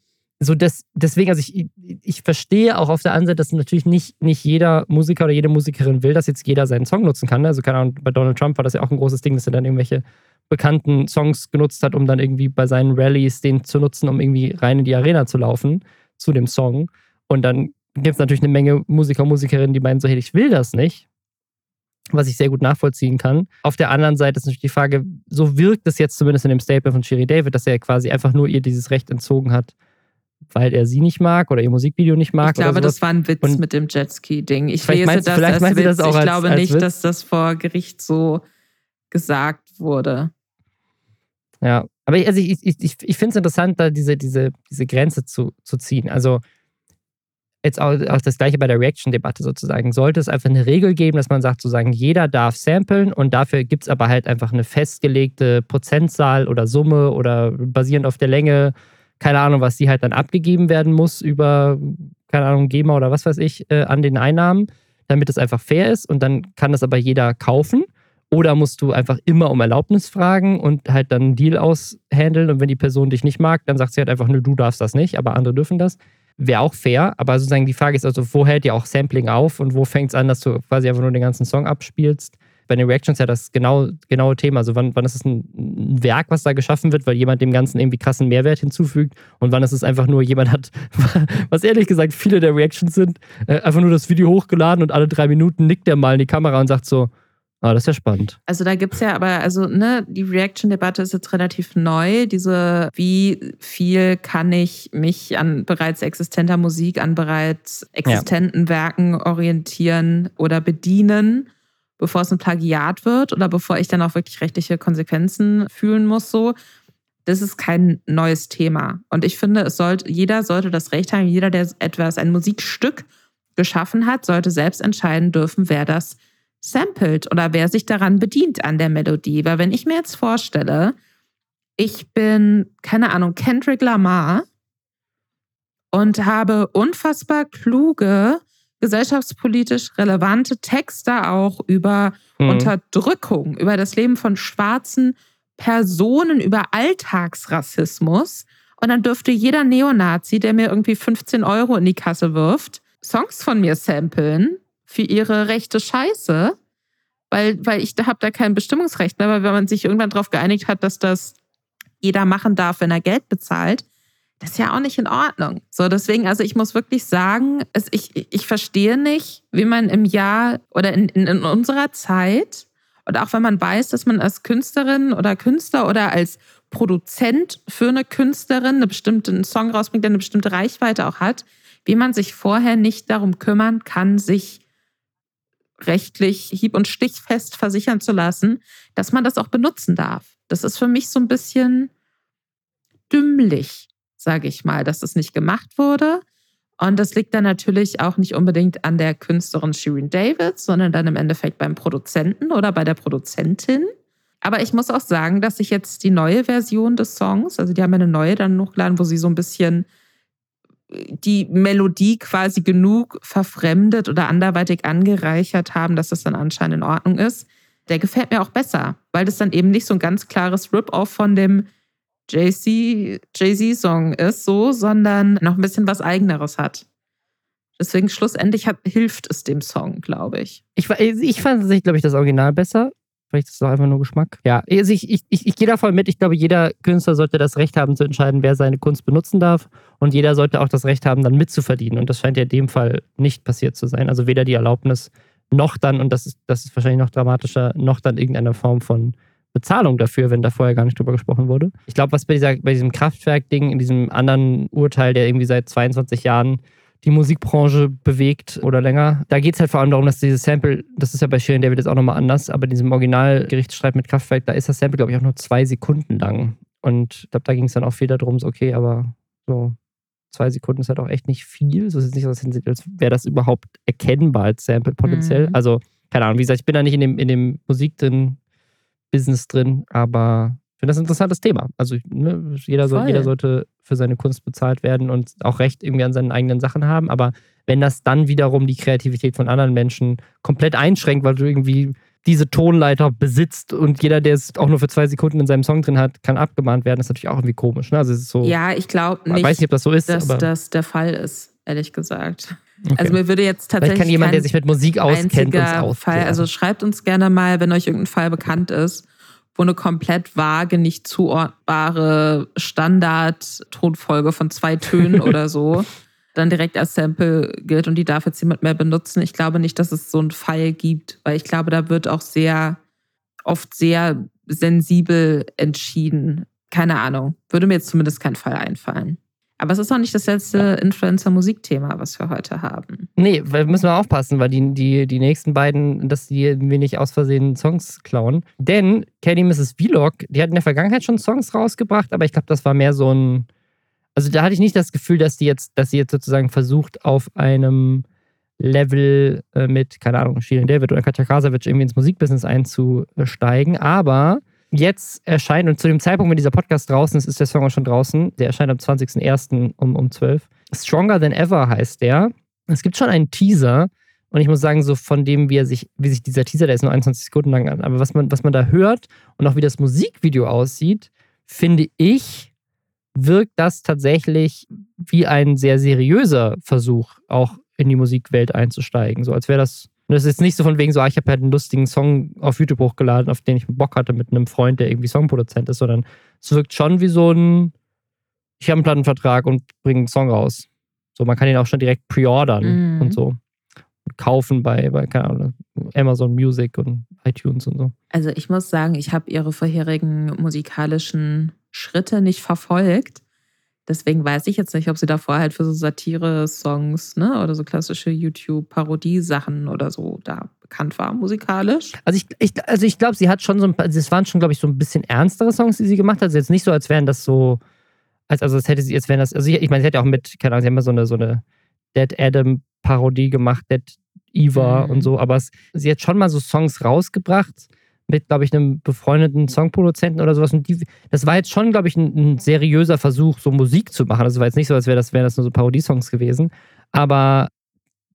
so das, deswegen, also ich, ich verstehe auch auf der anderen Seite, dass natürlich nicht, nicht jeder Musiker oder jede Musikerin will, dass jetzt jeder seinen Song nutzen kann. Also keine Ahnung, bei Donald Trump war das ja auch ein großes Ding, dass er dann irgendwelche bekannten Songs genutzt hat, um dann irgendwie bei seinen Rallyes den zu nutzen, um irgendwie rein in die Arena zu laufen zu dem Song. Und dann gibt es natürlich eine Menge Musiker und Musikerinnen, die meinen so, hey, ich will das nicht. Was ich sehr gut nachvollziehen kann. Auf der anderen Seite ist natürlich die Frage, so wirkt es jetzt zumindest in dem Statement von Sherry David, dass er quasi einfach nur ihr dieses Recht entzogen hat, weil er sie nicht mag oder ihr Musikvideo nicht mag. Ich glaube, das war ein Witz Und mit dem Jetski-Ding. Ich lese meinst- das als Witz. das ich als- glaube als nicht, Witz? dass das vor Gericht so gesagt wurde. Ja, aber ich, also ich, ich, ich, ich finde es interessant, da diese, diese, diese Grenze zu, zu ziehen. Also jetzt auch, auch das gleiche bei der Reaction-Debatte sozusagen. Sollte es einfach eine Regel geben, dass man sagt, sozusagen, jeder darf samplen und dafür gibt es aber halt einfach eine festgelegte Prozentzahl oder Summe oder basierend auf der Länge, keine Ahnung, was die halt dann abgegeben werden muss über, keine Ahnung, GEMA oder was weiß ich, äh, an den Einnahmen. damit es einfach fair ist und dann kann das aber jeder kaufen. Oder musst du einfach immer um Erlaubnis fragen und halt dann einen Deal aushandeln und wenn die Person dich nicht mag, dann sagt sie halt einfach, nö, du darfst das nicht, aber andere dürfen das. Wäre auch fair, aber sozusagen die Frage ist also, wo hält ja auch Sampling auf und wo fängt es an, dass du quasi einfach nur den ganzen Song abspielst? Bei den Reactions ja das genau, genaue Thema. Also wann, wann ist es ein, ein Werk, was da geschaffen wird, weil jemand dem Ganzen irgendwie krassen Mehrwert hinzufügt und wann ist es einfach nur jemand hat, was ehrlich gesagt viele der Reactions sind, äh, einfach nur das Video hochgeladen und alle drei Minuten nickt der mal in die Kamera und sagt so, Ah, das ist ja spannend. Also da gibt es ja aber, also ne, die Reaction-Debatte ist jetzt relativ neu. Diese, wie viel kann ich mich an bereits existenter Musik, an bereits existenten ja. Werken orientieren oder bedienen, bevor es ein Plagiat wird oder bevor ich dann auch wirklich rechtliche Konsequenzen fühlen muss, so. Das ist kein neues Thema. Und ich finde, es sollte, jeder sollte das Recht haben, jeder, der etwas, ein Musikstück geschaffen hat, sollte selbst entscheiden dürfen, wer das samplet oder wer sich daran bedient an der Melodie. Weil wenn ich mir jetzt vorstelle, ich bin, keine Ahnung, Kendrick Lamar und habe unfassbar kluge, gesellschaftspolitisch relevante Texte auch über mhm. Unterdrückung, über das Leben von schwarzen Personen, über Alltagsrassismus. Und dann dürfte jeder Neonazi, der mir irgendwie 15 Euro in die Kasse wirft, Songs von mir samplen für ihre rechte Scheiße, weil, weil ich habe da kein Bestimmungsrecht mehr, weil wenn man sich irgendwann darauf geeinigt hat, dass das jeder machen darf, wenn er Geld bezahlt, das ist ja auch nicht in Ordnung. So, deswegen, also ich muss wirklich sagen, es, ich, ich verstehe nicht, wie man im Jahr oder in, in, in unserer Zeit und auch wenn man weiß, dass man als Künstlerin oder Künstler oder als Produzent für eine Künstlerin einen bestimmten Song rausbringt, der eine bestimmte Reichweite auch hat, wie man sich vorher nicht darum kümmern kann, sich rechtlich hieb- und stichfest versichern zu lassen, dass man das auch benutzen darf. Das ist für mich so ein bisschen dümmlich, sage ich mal, dass das nicht gemacht wurde. Und das liegt dann natürlich auch nicht unbedingt an der Künstlerin Shirin David, sondern dann im Endeffekt beim Produzenten oder bei der Produzentin. Aber ich muss auch sagen, dass ich jetzt die neue Version des Songs, also die haben eine neue dann hochgeladen, wo sie so ein bisschen die Melodie quasi genug verfremdet oder anderweitig angereichert haben, dass das dann anscheinend in Ordnung ist. Der gefällt mir auch besser, weil das dann eben nicht so ein ganz klares Rip-Off von dem Jay-Z-Song ist, so, sondern noch ein bisschen was Eigeneres hat. Deswegen schlussendlich hat, hilft es dem Song, glaube ich. Ich, ich fand, glaube ich, das Original besser. Vielleicht ist es einfach nur Geschmack. Ja, also ich, ich, ich, ich gehe da voll mit. Ich glaube, jeder Künstler sollte das Recht haben zu entscheiden, wer seine Kunst benutzen darf. Und jeder sollte auch das Recht haben, dann mitzuverdienen. Und das scheint ja in dem Fall nicht passiert zu sein. Also weder die Erlaubnis noch dann, und das ist, das ist wahrscheinlich noch dramatischer, noch dann irgendeine Form von Bezahlung dafür, wenn da vorher gar nicht drüber gesprochen wurde. Ich glaube, was bei, dieser, bei diesem Kraftwerk-Ding, in diesem anderen Urteil, der irgendwie seit 22 Jahren die Musikbranche bewegt oder länger. Da geht es halt vor allem darum, dass dieses Sample, das ist ja bei Shirin David jetzt auch nochmal anders, aber in diesem Originalgerichtsstreit mit Kraftwerk, da ist das Sample, glaube ich, auch nur zwei Sekunden lang. Und ich glaube, da ging es dann auch viel darum, so, okay, aber so zwei Sekunden ist halt auch echt nicht viel. So ist es nicht so, als wäre das überhaupt erkennbar als Sample potenziell. Mhm. Also, keine Ahnung, wie gesagt, ich bin da nicht in dem, in dem Musik drin, Business drin, aber finde das ein interessantes Thema. Also ne, jeder, soll, jeder sollte für seine Kunst bezahlt werden und auch Recht irgendwie an seinen eigenen Sachen haben. Aber wenn das dann wiederum die Kreativität von anderen Menschen komplett einschränkt, weil du irgendwie diese Tonleiter besitzt und jeder, der es auch nur für zwei Sekunden in seinem Song drin hat, kann abgemahnt werden, ist natürlich auch irgendwie komisch. Ne? Also es ist so, ja, ich glaube nicht, ich weiß nicht, ob das so ist, dass das der Fall ist, ehrlich gesagt. Okay. Also mir würde jetzt tatsächlich. Vielleicht kann jemand, der sich mit Musik auskennt, uns. Fall, Also schreibt uns gerne mal, wenn euch irgendein Fall bekannt ist wo eine komplett vage, nicht zuordnbare Standard-Tonfolge von zwei Tönen oder so dann direkt als Sample gilt und die darf jetzt jemand mehr benutzen. Ich glaube nicht, dass es so einen Fall gibt, weil ich glaube, da wird auch sehr oft sehr sensibel entschieden. Keine Ahnung. Würde mir jetzt zumindest kein Fall einfallen. Aber es ist auch nicht das letzte Influencer-Musikthema, was wir heute haben. Nee, weil müssen wir aufpassen, weil die, die, die nächsten beiden, dass die mir nicht aus Versehen Songs klauen. Denn Kenny Mrs. Vlog, die hat in der Vergangenheit schon Songs rausgebracht, aber ich glaube, das war mehr so ein. Also da hatte ich nicht das Gefühl, dass sie jetzt, sie jetzt sozusagen versucht, auf einem Level äh, mit, keine Ahnung, Shirin David oder Katja Krasavitsch irgendwie ins Musikbusiness einzusteigen. Aber jetzt erscheint, und zu dem Zeitpunkt, wenn dieser Podcast draußen ist, ist der Song auch schon draußen. Der erscheint am 20.01. um, um 12. Stronger Than Ever heißt der. Es gibt schon einen Teaser Und ich muss sagen, so von dem, wie er sich, wie sich dieser Teaser, der ist nur 21 Sekunden lang an, aber was man, was man da hört und auch wie das Musikvideo aussieht, finde ich, wirkt das tatsächlich wie ein sehr seriöser Versuch, auch in die Musikwelt einzusteigen. So als wäre das. Und das ist jetzt nicht so von wegen so, ah, ich habe halt einen lustigen Song auf YouTube hochgeladen, auf den ich Bock hatte mit einem Freund, der irgendwie Songproduzent ist, sondern es wirkt schon wie so ein, ich habe einen Plattenvertrag und bringe einen Song raus. So, man kann ihn auch schon direkt preordern Mhm. und so. Und kaufen bei, bei, keine Ahnung, Amazon Music und iTunes und so. Also ich muss sagen, ich habe ihre vorherigen musikalischen Schritte nicht verfolgt. Deswegen weiß ich jetzt nicht, ob sie davor halt für so Satire-Songs, ne, oder so klassische YouTube-Parodie-Sachen oder so da bekannt war, musikalisch. Also ich, ich, also ich glaube, sie hat schon so ein paar, das waren schon, glaube ich, so ein bisschen ernstere Songs, die sie gemacht hat. Also jetzt nicht so, als wären das so, als, also als hätte sie, als wären das, also ich, ich meine, sie ja auch mit, keine Ahnung, sie haben ja so eine, so eine Dead Adam-Parodie gemacht, Dead Eva Mhm. und so, aber es, sie hat schon mal so Songs rausgebracht mit, glaube ich, einem befreundeten Songproduzenten oder sowas. Und die, das war jetzt schon, glaube ich, ein, ein seriöser Versuch, so Musik zu machen. Also es war jetzt nicht so, als wäre das, wären das nur so Parodiesongs gewesen. Aber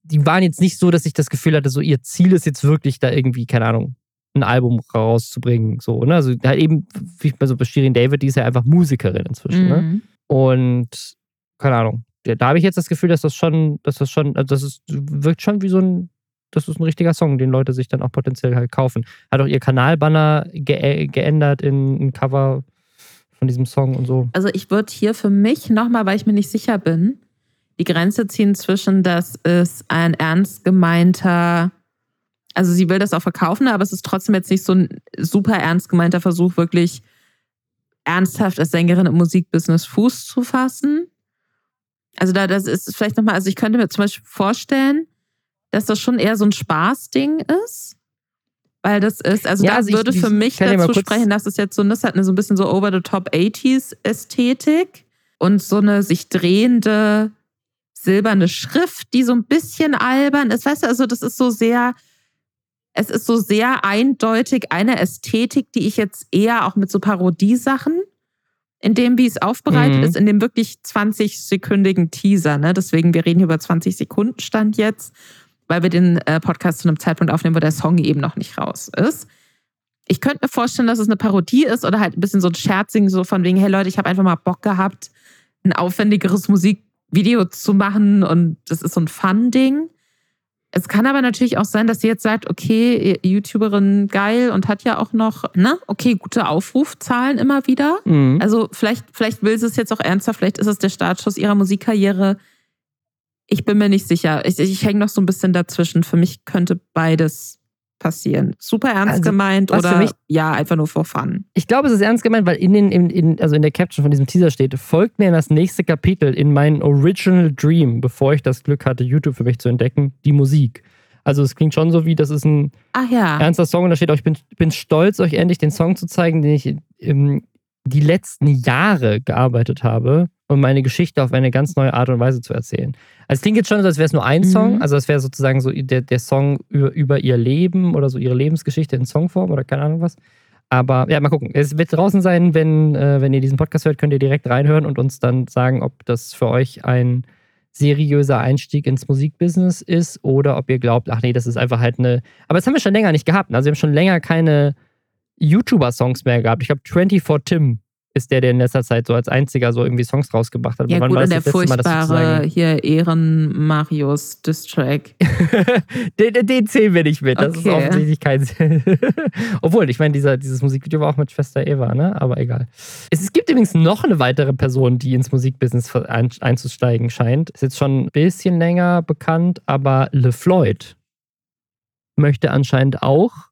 die waren jetzt nicht so, dass ich das Gefühl hatte, so ihr Ziel ist jetzt wirklich da irgendwie, keine Ahnung, ein Album rauszubringen. So, ne? Also halt eben, wie bei so bei Shirin David, die ist ja einfach Musikerin inzwischen. Ne? Mhm. Und keine Ahnung. Da, da habe ich jetzt das Gefühl, dass das schon, dass das schon, also das ist, wirkt schon wie so ein, das ist ein richtiger Song, den Leute sich dann auch potenziell halt kaufen. Hat auch ihr Kanalbanner ge geändert in ein Cover von diesem Song und so. Also ich würde hier für mich nochmal, weil ich mir nicht sicher bin, die Grenze ziehen zwischen, das ist ein ernst gemeinter, also sie will das auch verkaufen, aber es ist trotzdem jetzt nicht so ein super ernst gemeinter Versuch, wirklich ernsthaft als Sängerin im Musikbusiness Fuß zu fassen. Also da, das ist vielleicht nochmal, also ich könnte mir zum Beispiel vorstellen, dass das schon eher so ein Spaßding ist. Weil das ist, also Ja, da also würde ich für mich dazu sprechen, dass es jetzt so, das hat eine so ein bisschen so over-the-top 80s Ästhetik und so eine sich drehende silberne Schrift, die so ein bisschen albern ist. Weißt du, also das ist so sehr, es ist so sehr eindeutig eine Ästhetik, die ich jetzt eher auch mit so Parodiesachen, in dem, wie es aufbereitet Mhm. ist, in dem wirklich 20-sekündigen Teaser. Ne? Deswegen, wir reden hier über 20 Sekunden Stand jetzt, weil wir den äh, Podcast zu einem Zeitpunkt aufnehmen, wo der Song eben noch nicht raus ist. Ich könnte mir vorstellen, dass es eine Parodie ist oder halt ein bisschen so ein Scherzing, so von wegen, hey Leute, ich habe einfach mal Bock gehabt, ein aufwendigeres Musikvideo zu machen und das ist so ein Fun-Ding. Es kann aber natürlich auch sein, dass sie jetzt sagt, okay, YouTuberin geil und hat ja auch noch, ne, okay, gute Aufrufzahlen immer wieder. Mhm. Also vielleicht, vielleicht will sie es jetzt auch ernster, vielleicht ist es der Startschuss ihrer Musikkarriere. Ich bin mir nicht sicher. Ich, ich hänge noch so ein bisschen dazwischen. Für mich könnte beides passieren. Super ernst Also, gemeint oder mich- ja, einfach nur for fun. Ich glaube, es ist ernst gemeint, weil in, den, in, in, also in der Caption von diesem Teaser steht, folgt mir in das nächste Kapitel in meinen Original Dream, bevor ich das Glück hatte, YouTube für mich zu entdecken, die Musik. Also es klingt schon so wie, das ist ein Ach ja. ernster Song und da steht auch, ich bin, bin stolz, euch endlich den Song zu zeigen, den ich ähm, die letzten Jahre gearbeitet habe, um meine Geschichte auf eine ganz neue Art und Weise zu erzählen. Also es klingt jetzt schon so, als wäre es nur ein Mhm. Song, also es wäre sozusagen so der, der Song über, über ihr Leben oder so ihre Lebensgeschichte in Songform oder keine Ahnung was. Aber ja, mal gucken. Es wird draußen sein, wenn, äh, wenn ihr diesen Podcast hört, könnt ihr direkt reinhören und uns dann sagen, ob das für euch ein seriöser Einstieg ins Musikbusiness ist oder ob ihr glaubt, ach nee, das ist einfach halt eine. Aber das haben wir schon länger nicht gehabt. Also wir haben schon länger keine YouTuber-Songs mehr gehabt. Ich glaube, 24 Tim ist der, der in letzter Zeit so als einziger so irgendwie Songs rausgebracht hat. Ja, Wann gut, war das der das Mal, furchtbare sozusagen- hier Ehren-Marius Distrack. den, den- zählen wir nicht mit. Das ist Okay. offensichtlich kein. Obwohl, ich meine, dieser, dieses Musikvideo war auch mit Schwester Eva, ne? Aber egal. Es, es gibt übrigens noch eine weitere Person, die ins Musikbusiness ein, einzusteigen scheint. Ist jetzt schon ein bisschen länger bekannt, aber LeFloid möchte anscheinend auch.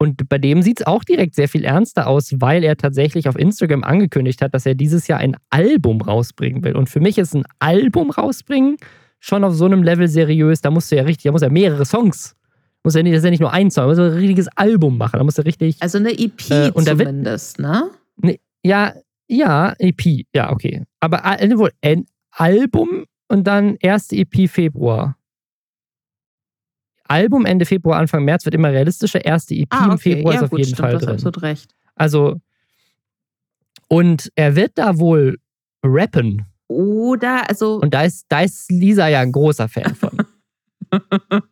Und bei dem sieht es auch direkt sehr viel ernster aus, weil er tatsächlich auf Instagram angekündigt hat, dass er dieses Jahr ein Album rausbringen will. Und für mich ist ein Album rausbringen schon auf so einem Level seriös. Da musst du ja richtig, da muss er mehrere Songs. Muss ja nicht, das ist ja nicht nur ein Song, da muss er ein richtiges Album machen. Da muss er richtig. Also eine EP Äh, da wird- zumindest, ne? Ja, ja, EP. Ja, okay. Aber äh, wohl ein Album und dann erste EP Februar. Album Ende Februar, Anfang März wird immer realistischer. Erste EP Ah, im okay. Februar ja, ist auf gut, jeden stimmt, Fall du hast drin. absolut recht. Also, und er wird da wohl rappen. Oder, also, Und da ist, da ist Lisa ja ein großer Fan von.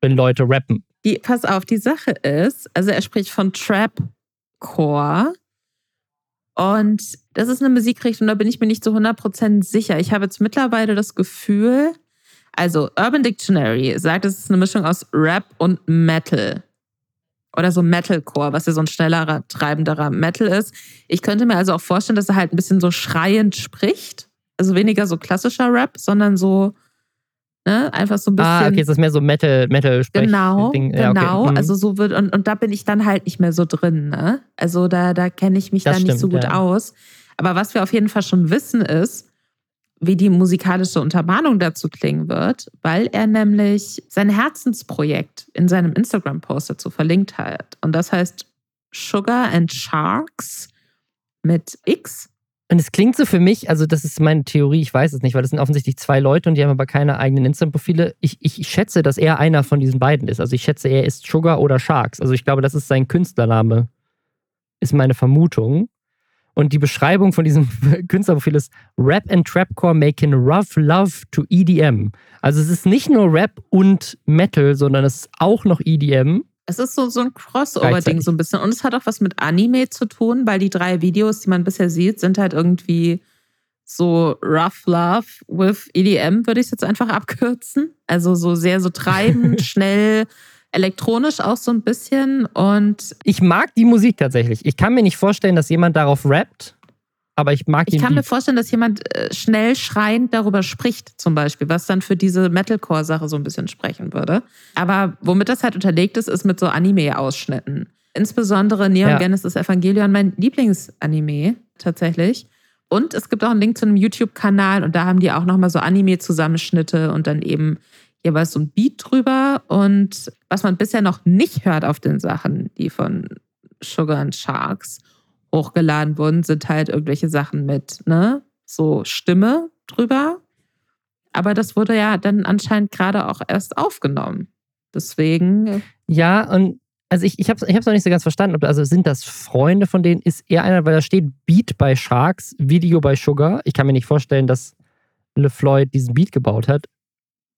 wenn Leute rappen. Die, pass auf, die Sache ist, also er spricht von Trapcore. Und das ist eine Musikrichtung, da bin ich mir nicht zu 100% sicher. Ich habe jetzt mittlerweile das Gefühl, also Urban Dictionary sagt, es ist eine Mischung aus Rap und Metal. Oder so Metalcore, was ja so ein schnellerer, treibenderer Metal ist. Ich könnte mir also auch vorstellen, dass er halt ein bisschen so schreiend spricht. Also weniger so klassischer Rap, sondern so Ne? Einfach so ein bisschen. Ah, okay, das ist mehr so Metal, Metal Genau, Ding. Ja, genau. Okay. Mhm. Also so wird, und, und da bin ich dann halt nicht mehr so drin, ne? Also da, da kenne ich mich das dann stimmt, nicht so gut ja. aus. Aber was wir auf jeden Fall schon wissen ist, wie die musikalische Untermahnung dazu klingen wird, weil er nämlich sein Herzensprojekt in seinem Instagram-Post dazu verlinkt hat. Und das heißt Sugar and Sharks mit X und es klingt so für mich, also das ist meine Theorie, ich weiß es nicht, weil das sind offensichtlich zwei Leute und die haben aber keine eigenen Instagram-Profile. Ich, ich schätze, dass er einer von diesen beiden ist. Also ich schätze, er ist Sugar oder Sharks. Also ich glaube, das ist sein Künstlername, ist meine Vermutung. Und die Beschreibung von diesem Künstlerprofil ist Rap and Trapcore making rough love to EDM. Also es ist nicht nur Rap und Metal, sondern es ist auch noch EDM. Es ist so, so ein Crossover-Ding so ein bisschen. Und es hat auch was mit Anime zu tun, weil die drei Videos, die man bisher sieht, sind halt irgendwie so Rough Love with EDM, würde ich es jetzt einfach abkürzen. Also so sehr so treibend, schnell, elektronisch auch so ein bisschen. Und ich mag die Musik tatsächlich. Ich kann mir nicht vorstellen, dass jemand darauf rappt aber ich mag ihn. Ich kann mir vorstellen, dass jemand äh, schnell schreiend darüber spricht, zum Beispiel, was dann für diese Metalcore-Sache so ein bisschen sprechen würde. Aber womit das halt unterlegt ist, ist mit so Anime-Ausschnitten. Insbesondere Neon ja. Genesis Evangelion, mein Lieblingsanime tatsächlich. Und es gibt auch einen Link zu einem YouTube-Kanal und da haben die auch nochmal so Anime-Zusammenschnitte und dann eben jeweils so ein Beat drüber. Und was man bisher noch nicht hört auf den Sachen, die von Sugar and Sharks hochgeladen wurden, sind halt irgendwelche Sachen mit, ne, so Stimme drüber. Aber das wurde ja dann anscheinend gerade auch erst aufgenommen. Deswegen. Äh, ja, und also ich, ich habe es noch nicht so ganz verstanden. Also sind das Freunde von denen? Ist er einer, weil da steht Beat bei Sharks, Video bei Sugar. Ich kann mir nicht vorstellen, dass LeFloid diesen Beat gebaut hat.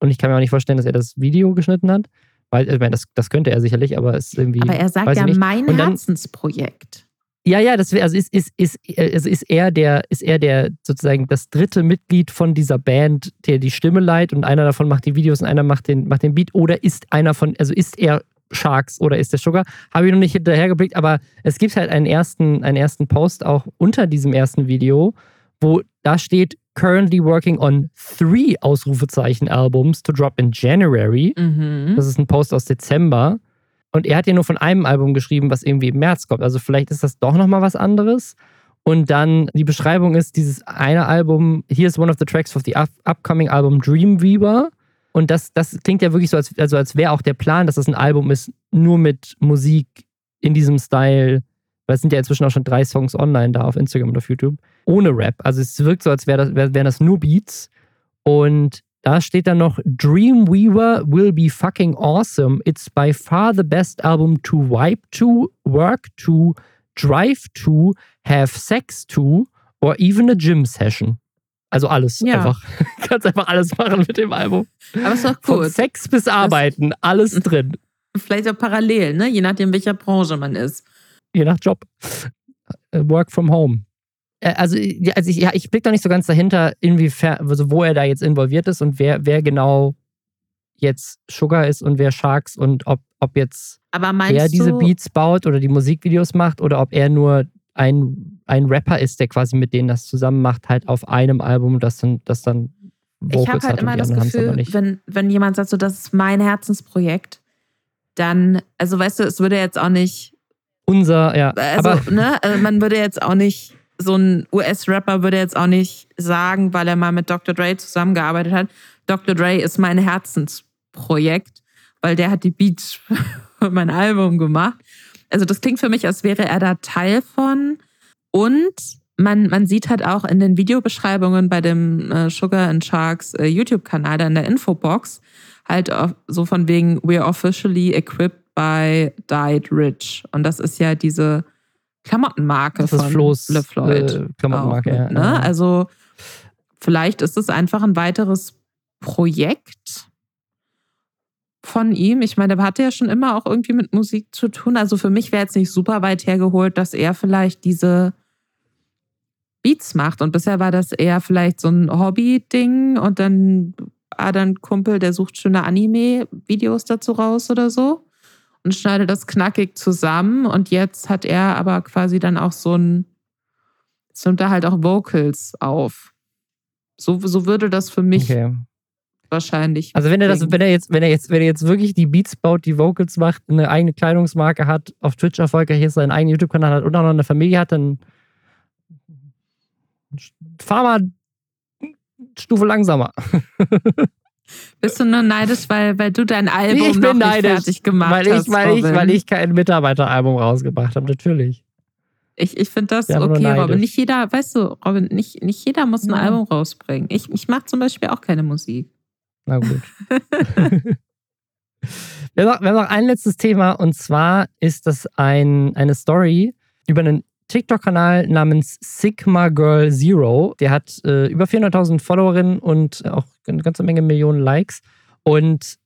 Und ich kann mir auch nicht vorstellen, dass er das Video geschnitten hat. Weil, ich meine, das, das könnte er sicherlich, aber es ist irgendwie. Aber er sagt ja mein Herzensprojekt. Ja, ja, das wäre, also ist, ist, ist, also ist er der, ist er der sozusagen das dritte Mitglied von dieser Band, der die Stimme leiht und einer davon macht die Videos und einer macht den, macht den Beat oder ist einer von, also ist er Sharks oder ist der Sugar? Habe ich noch nicht hinterhergeblickt, aber es gibt halt einen ersten, einen ersten Post auch unter diesem ersten Video, wo da steht, currently working on three Ausrufezeichen Albums to drop in January. Mhm. Das ist ein Post aus Dezember. Und er hat ja nur von einem Album geschrieben, was irgendwie im März kommt. Also vielleicht ist das doch nochmal was anderes. Und dann die Beschreibung ist dieses eine Album, here's one of the tracks of the upcoming album Dreamweaver. Und das, das klingt ja wirklich so, als, also als wäre auch der Plan, dass das ein Album ist, nur mit Musik in diesem Style. Weil es sind ja inzwischen auch schon drei Songs online da auf Instagram und auf YouTube. Ohne Rap. Also es wirkt so, als wär das, wär, wären das nur Beats. Und da steht dann noch Dreamweaver will be fucking awesome. It's by far the best album to wipe to, work to, drive to, have sex to or even a gym session. Also alles ja. einfach. Kannst einfach alles machen mit dem Album. Aber ist doch cool. Von Sex bis Arbeiten, das, alles drin. Vielleicht auch parallel, ne? Je nachdem, welcher Branche man ist. Je nach Job. Äh, work from home. Äh, also, also ich, ja, ich blick da nicht so ganz dahinter, inwiefern, also wo er da jetzt involviert ist und wer, wer genau jetzt Sugar ist und wer Sharks und ob, ob jetzt er diese Beats baut oder die Musikvideos macht oder ob er nur ein, ein Rapper ist, der quasi mit denen das zusammen macht, halt auf einem Album, das dann, das dann Vocals Ich habe halt immer das Gefühl, wenn, wenn jemand sagt, so, das ist mein Herzensprojekt, dann, also weißt du, es würde jetzt auch nicht. Unser, ja. Also, aber, ne, also man würde jetzt auch nicht so ein US-Rapper würde jetzt auch nicht sagen, weil er mal mit Dr. Dre zusammengearbeitet hat, Dr. Dre ist mein Herzensprojekt, weil der hat die Beats für mein Album gemacht. Also das klingt für mich, als wäre er da Teil von. Und man, man sieht halt auch in den Videobeschreibungen bei dem äh, Sugar and Sharks äh, YouTube-Kanal, da in der Infobox, halt so von wegen, we're officially equipped by Died Rich. Und das ist ja diese Klamottenmarke das ist von Flo's, LeFloid. Äh, Klamottenmarke, mit, ja. Ne? Also vielleicht ist es einfach ein weiteres Projekt. von ihm. Ich meine, der hatte ja schon immer auch irgendwie mit Musik zu tun. Also für mich wäre jetzt nicht super weit hergeholt, dass er vielleicht diese Beats macht. Und bisher war das eher vielleicht so ein Hobby-Ding und dann ah, dann Kumpel, der sucht schöne Anime-Videos dazu raus oder so und schneidet das knackig zusammen. Und jetzt hat er aber quasi dann auch so ein, es nimmt da halt auch Vocals auf. So, so würde das für mich okay. wahrscheinlich. Also wenn er das, wenn er jetzt, wenn er jetzt, wenn er jetzt wirklich die Beats baut, die Vocals macht, eine eigene Kleidungsmarke hat, auf Twitch erfolgreich ist, seinen eigenen YouTube-Kanal hat und auch noch eine Familie hat, dann fahr mal Stufe langsamer. Bist du nur neidisch, weil, weil du dein Album ich noch neidisch, nicht fertig gemacht weil ich, hast? Weil ich, weil ich kein Mitarbeiteralbum rausgebracht habe, natürlich. Ich, ich finde das okay, Robin. Nicht jeder, weißt du, Robin, nicht, nicht jeder muss ein ja. Album rausbringen. Ich, ich mache zum Beispiel auch keine Musik. Na gut. wir, haben noch, wir haben noch ein letztes Thema und zwar ist das ein, eine Story über einen TikTok-Kanal namens Sigma Girl Zero. Der hat äh, über 400.000 Followerinnen und auch eine ganze Menge Millionen Likes. Und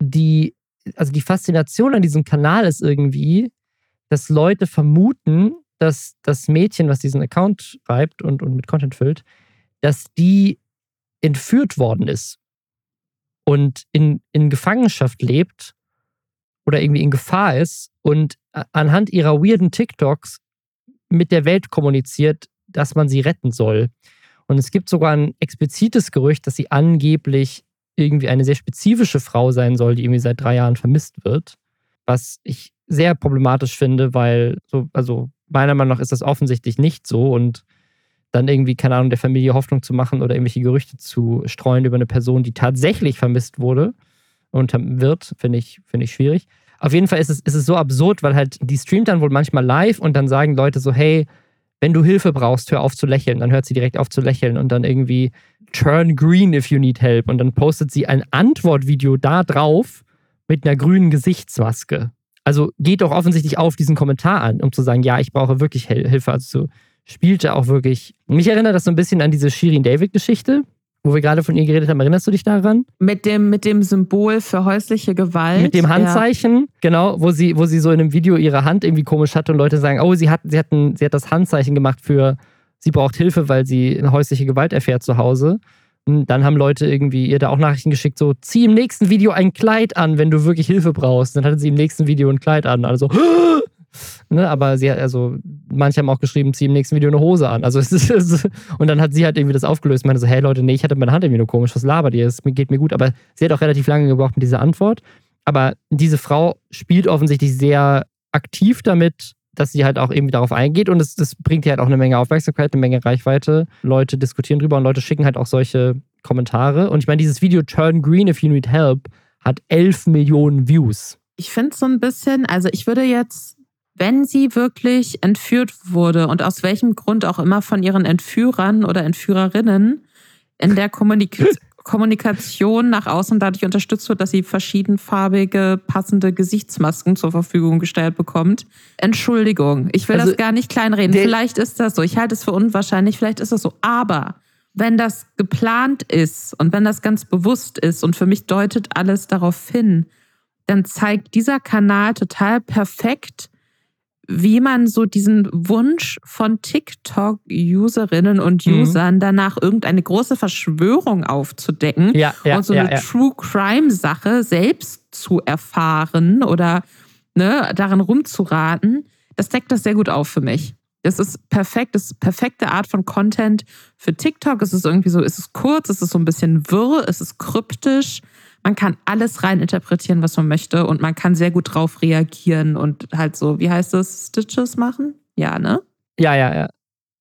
die, also die Faszination an diesem Kanal ist irgendwie, dass Leute vermuten, dass das Mädchen, was diesen Account schreibt und, und mit Content füllt, dass die entführt worden ist und in, in Gefangenschaft lebt oder irgendwie in Gefahr ist und anhand ihrer weirden TikToks mit der Welt kommuniziert, dass man sie retten soll. Und es gibt sogar ein explizites Gerücht, dass sie angeblich irgendwie eine sehr spezifische Frau sein soll, die irgendwie seit drei Jahren vermisst wird. Was ich sehr problematisch finde, weil so, also meiner Meinung nach ist das offensichtlich nicht so und dann irgendwie, keine Ahnung, der Familie Hoffnung zu machen oder irgendwelche Gerüchte zu streuen über eine Person, die tatsächlich vermisst wurde und wird, finde ich, finde ich schwierig. Auf jeden Fall ist es, ist es so absurd, weil halt die streamt dann wohl manchmal live und dann sagen Leute so, hey, wenn du Hilfe brauchst, hör auf zu lächeln. Dann hört sie direkt auf zu lächeln und dann irgendwie turn green if you need help. Und dann postet sie ein Antwortvideo da drauf mit einer grünen Gesichtsmaske. Also geht doch offensichtlich auf diesen Kommentar an, um zu sagen, ja, ich brauche wirklich Hilfe. Also so spielte auch wirklich. Mich erinnert das so ein bisschen an diese Shirin David-Geschichte wo wir gerade von ihr geredet haben. Erinnerst du dich daran? Mit dem, mit dem Symbol für häusliche Gewalt. Mit dem Handzeichen, ja. genau, wo sie, wo sie so in einem Video ihre Hand irgendwie komisch hatte und Leute sagen, oh, sie hat, sie hat, ein, sie hat das Handzeichen gemacht für, sie braucht Hilfe, weil sie eine häusliche Gewalt erfährt zu Hause. Und dann haben Leute irgendwie ihr da auch Nachrichten geschickt, so, zieh im nächsten Video ein Kleid an, wenn du wirklich Hilfe brauchst. Dann hatte sie im nächsten Video ein Kleid an. Also, Ne, aber sie hat, also, manche haben auch geschrieben, zieh im nächsten Video eine Hose an. Also es ist, und dann hat sie halt irgendwie das aufgelöst, meinte so, hey Leute, nee, ich hatte meine Hand irgendwie nur komisch, was labert ihr? Es geht mir gut. Aber sie hat auch relativ lange gebraucht mit dieser Antwort. Aber diese Frau spielt offensichtlich sehr aktiv damit, dass sie halt auch irgendwie darauf eingeht und es, das bringt ihr halt auch eine Menge Aufmerksamkeit, eine Menge Reichweite. Leute diskutieren drüber und Leute schicken halt auch solche Kommentare. Und ich meine, dieses Video Turn Green if you need help hat 11 Millionen Views. Ich finde es so ein bisschen, also ich würde jetzt wenn sie wirklich entführt wurde und aus welchem Grund auch immer von ihren Entführern oder Entführerinnen in der Kommunik Kommunikation nach außen dadurch unterstützt wird, dass sie verschiedenfarbige, passende Gesichtsmasken zur Verfügung gestellt bekommt. Entschuldigung, ich will also, das gar nicht kleinreden. Vielleicht ist das so. Ich halte es für unwahrscheinlich, vielleicht ist das so. Aber wenn das geplant ist und wenn das ganz bewusst ist und für mich deutet alles darauf hin, dann zeigt dieser Kanal total perfekt, wie man so diesen Wunsch von TikTok-Userinnen und mhm. Usern mhm. danach irgendeine große Verschwörung aufzudecken ja, ja, und so ja, eine True Crime-Sache selbst zu erfahren oder ne, darin rumzuraten, das deckt das sehr gut auf für mich. Das ist perfekt, das ist perfekte Art von Content für TikTok. Es ist irgendwie so, es ist kurz, es ist so ein bisschen wirr, es ist kryptisch man kann alles rein interpretieren, was man möchte und man kann sehr gut drauf reagieren und halt so, wie heißt das, Stitches machen? Ja, ne? Ja, ja, ja.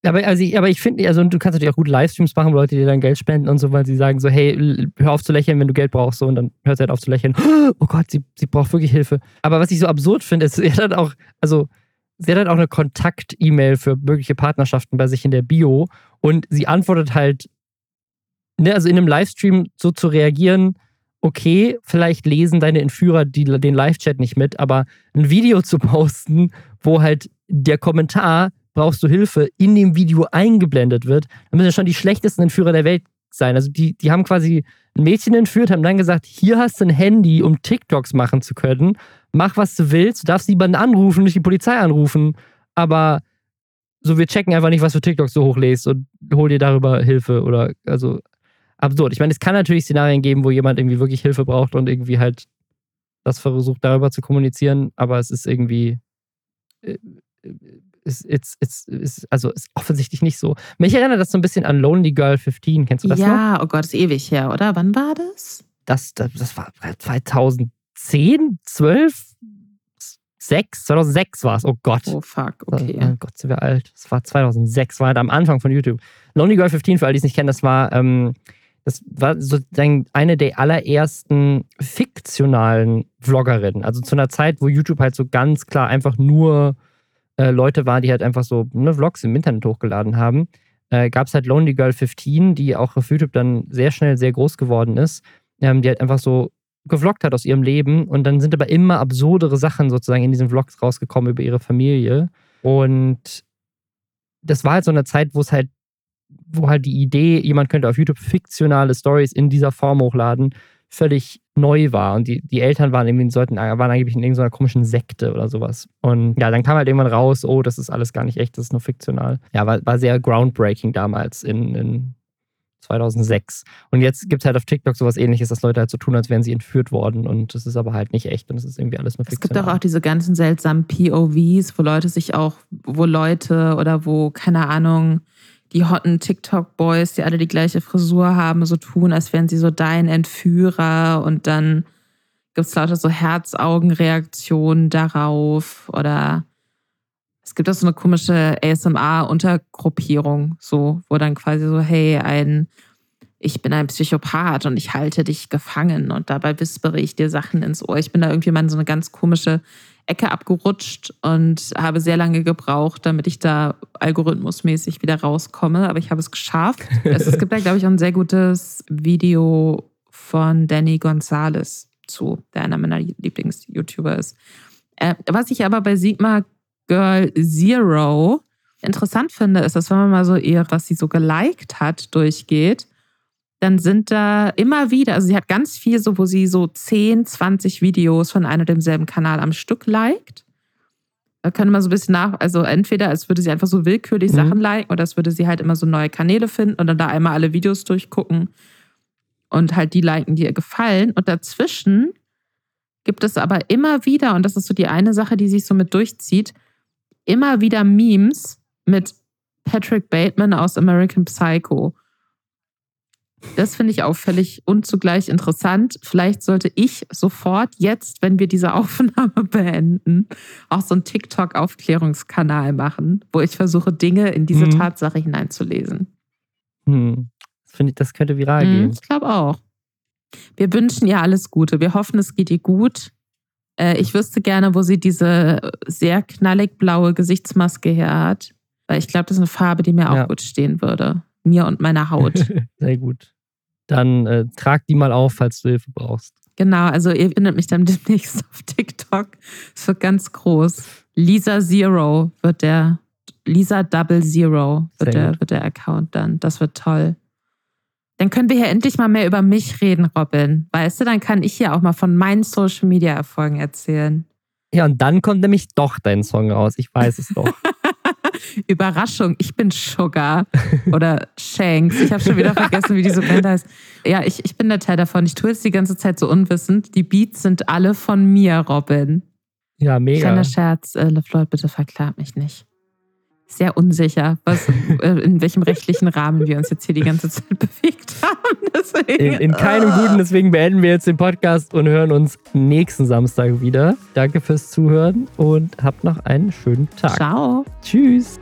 Aber, also, aber ich finde, also du kannst natürlich auch gut Livestreams machen, wo Leute dir dann Geld spenden und so, weil sie sagen so, hey, hör auf zu lächeln, wenn du Geld brauchst, so und dann hört sie halt auf zu lächeln. Oh Gott, sie, sie braucht wirklich Hilfe. Aber was ich so absurd finde, ist, sie hat halt auch, also sie hat halt auch eine Kontakt-E-Mail für mögliche Partnerschaften bei sich in der Bio und sie antwortet halt, ne, also in einem Livestream so zu reagieren, okay, vielleicht lesen deine Entführer die, den Live-Chat nicht mit, aber ein Video zu posten, wo halt der Kommentar, brauchst du Hilfe, in dem Video eingeblendet wird, dann müssen ja schon die schlechtesten Entführer der Welt sein. Also die, die haben quasi ein Mädchen entführt, haben dann gesagt, hier hast du ein Handy, um TikToks machen zu können. Mach, was du willst. Du darfst niemanden anrufen, nicht die Polizei anrufen. Aber so, wir checken einfach nicht, was für TikToks du hochlädst und hol dir darüber Hilfe oder, also absurd. Ich meine, es kann natürlich Szenarien geben, wo jemand irgendwie wirklich Hilfe braucht und irgendwie halt das versucht, darüber zu kommunizieren, aber es ist irgendwie, äh, ist, ist, ist, ist, also ist offensichtlich nicht so. Mich erinnert das so ein bisschen an Lonely Girl 15. Kennst du das ja, noch? Oh Gott, ist ewig her, oder? Wann war das? Das, das, das war 2010, 12, 6, 2006 war es. Oh Gott. Oh fuck, okay. Oh Gott, sind wir alt. Das war 2006, war halt am Anfang von YouTube. Lonely Girl 15, für alle, die es nicht kennen, das war, ähm, das war sozusagen eine der allerersten fiktionalen Vloggerinnen. Also zu einer Zeit, wo YouTube halt so ganz klar einfach nur äh, Leute waren, die halt einfach so ne, Vlogs im Internet hochgeladen haben, äh, gab es halt Lonely Girl 15, die auch auf YouTube dann sehr schnell sehr groß geworden ist, ähm, die halt einfach so gevloggt hat aus ihrem Leben und dann sind aber immer absurdere Sachen sozusagen in diesen Vlogs rausgekommen über ihre Familie und das war halt so eine Zeit, wo es halt wo halt die Idee, jemand könnte auf YouTube fiktionale Stories in dieser Form hochladen, völlig neu war. Und die, die Eltern waren irgendwie sollten, waren angeblich in irgendeiner komischen Sekte oder sowas. Und ja, dann kam halt irgendwann raus, oh, das ist alles gar nicht echt, das ist nur fiktional. Ja, war, war sehr groundbreaking damals in, in 2006. Und jetzt gibt es halt auf TikTok sowas ähnliches, dass Leute halt so tun, als wären sie entführt worden. Und das ist aber halt nicht echt und es ist irgendwie alles nur fiktional. Es gibt auch, auch diese ganzen seltsamen POVs, wo Leute sich auch, wo Leute oder wo, keine Ahnung, die hotten TikTok-Boys, die alle die gleiche Frisur haben, so tun, als wären sie so dein Entführer und dann gibt es lauter so Herzaugenreaktionen darauf oder es gibt auch so eine komische ASMR-Untergruppierung, so, wo dann quasi so, hey, ein, ich bin ein Psychopath und ich halte dich gefangen und dabei wispere ich dir Sachen ins Ohr. Ich bin da irgendwie mal in so eine ganz komische Ecke abgerutscht und habe sehr lange gebraucht, damit ich da algorithmusmäßig wieder rauskomme. Aber ich habe es geschafft. es, gibt da, glaube ich, auch ein sehr gutes Video von Danny Gonzalez zu, der einer meiner Lieblings-YouTuber ist. Äh, was ich aber bei Sigma Girl Zero interessant finde, ist, dass wenn man mal so ihr, was sie so geliked hat, durchgeht, dann sind da immer wieder, also sie hat ganz viel so, wo sie so 10, 20 Videos von einem und demselben Kanal am Stück liked. Da könnte man so ein bisschen nach, also entweder als würde sie einfach so willkürlich mhm. Sachen liken oder es würde sie halt immer so neue Kanäle finden und dann da einmal alle Videos durchgucken und halt die liken, die ihr gefallen. Und dazwischen gibt es aber immer wieder, und das ist so die eine Sache, die sich so mit durchzieht, immer wieder Memes mit Patrick Bateman aus American Psycho. Das finde ich auffällig und zugleich interessant. Vielleicht sollte ich sofort jetzt, wenn wir diese Aufnahme beenden, auch so einen TikTok-Aufklärungskanal machen, wo ich versuche, Dinge in diese mhm. Tatsache hineinzulesen. Hm. Das, ich, das könnte viral mhm, gehen. Ich glaube auch. Wir wünschen ihr alles Gute. Wir hoffen, es geht ihr gut. Äh, ich wüsste gerne, wo sie diese sehr knallig blaue Gesichtsmaske her hat. Weil ich glaube, das ist eine Farbe, die mir auch ja. gut stehen würde mir und meiner Haut. Sehr gut. Dann äh, trag die mal auf, falls du Hilfe brauchst. Genau, also ihr findet mich dann demnächst auf TikTok. Es wird ganz groß. Lisa Zero wird der, Lisa Double Zero wird der, wird der Account dann. Das wird toll. Dann können wir hier endlich mal mehr über mich reden, Robin. Weißt du, dann kann ich hier auch mal von meinen Social Media Erfolgen erzählen. Ja, und dann kommt nämlich doch dein Song raus. Ich weiß es doch. Überraschung, ich bin Sugar oder Shanks. Ich habe schon wieder vergessen, wie diese Band heißt. Ja, ich, ich bin der Teil davon. Ich tue es die ganze Zeit so unwissend. Die Beats sind alle von mir, Robin. Ja, mega. Kleiner Scherz, äh, LeFloid, bitte verklagt mich nicht. Sehr unsicher, was, äh, in welchem rechtlichen Rahmen wir uns jetzt hier die ganze Zeit bewegt haben. In, in, keinem guten, deswegen beenden wir jetzt den Podcast und hören uns nächsten Samstag wieder. Danke fürs Zuhören und habt noch einen schönen Tag. Ciao. Tschüss.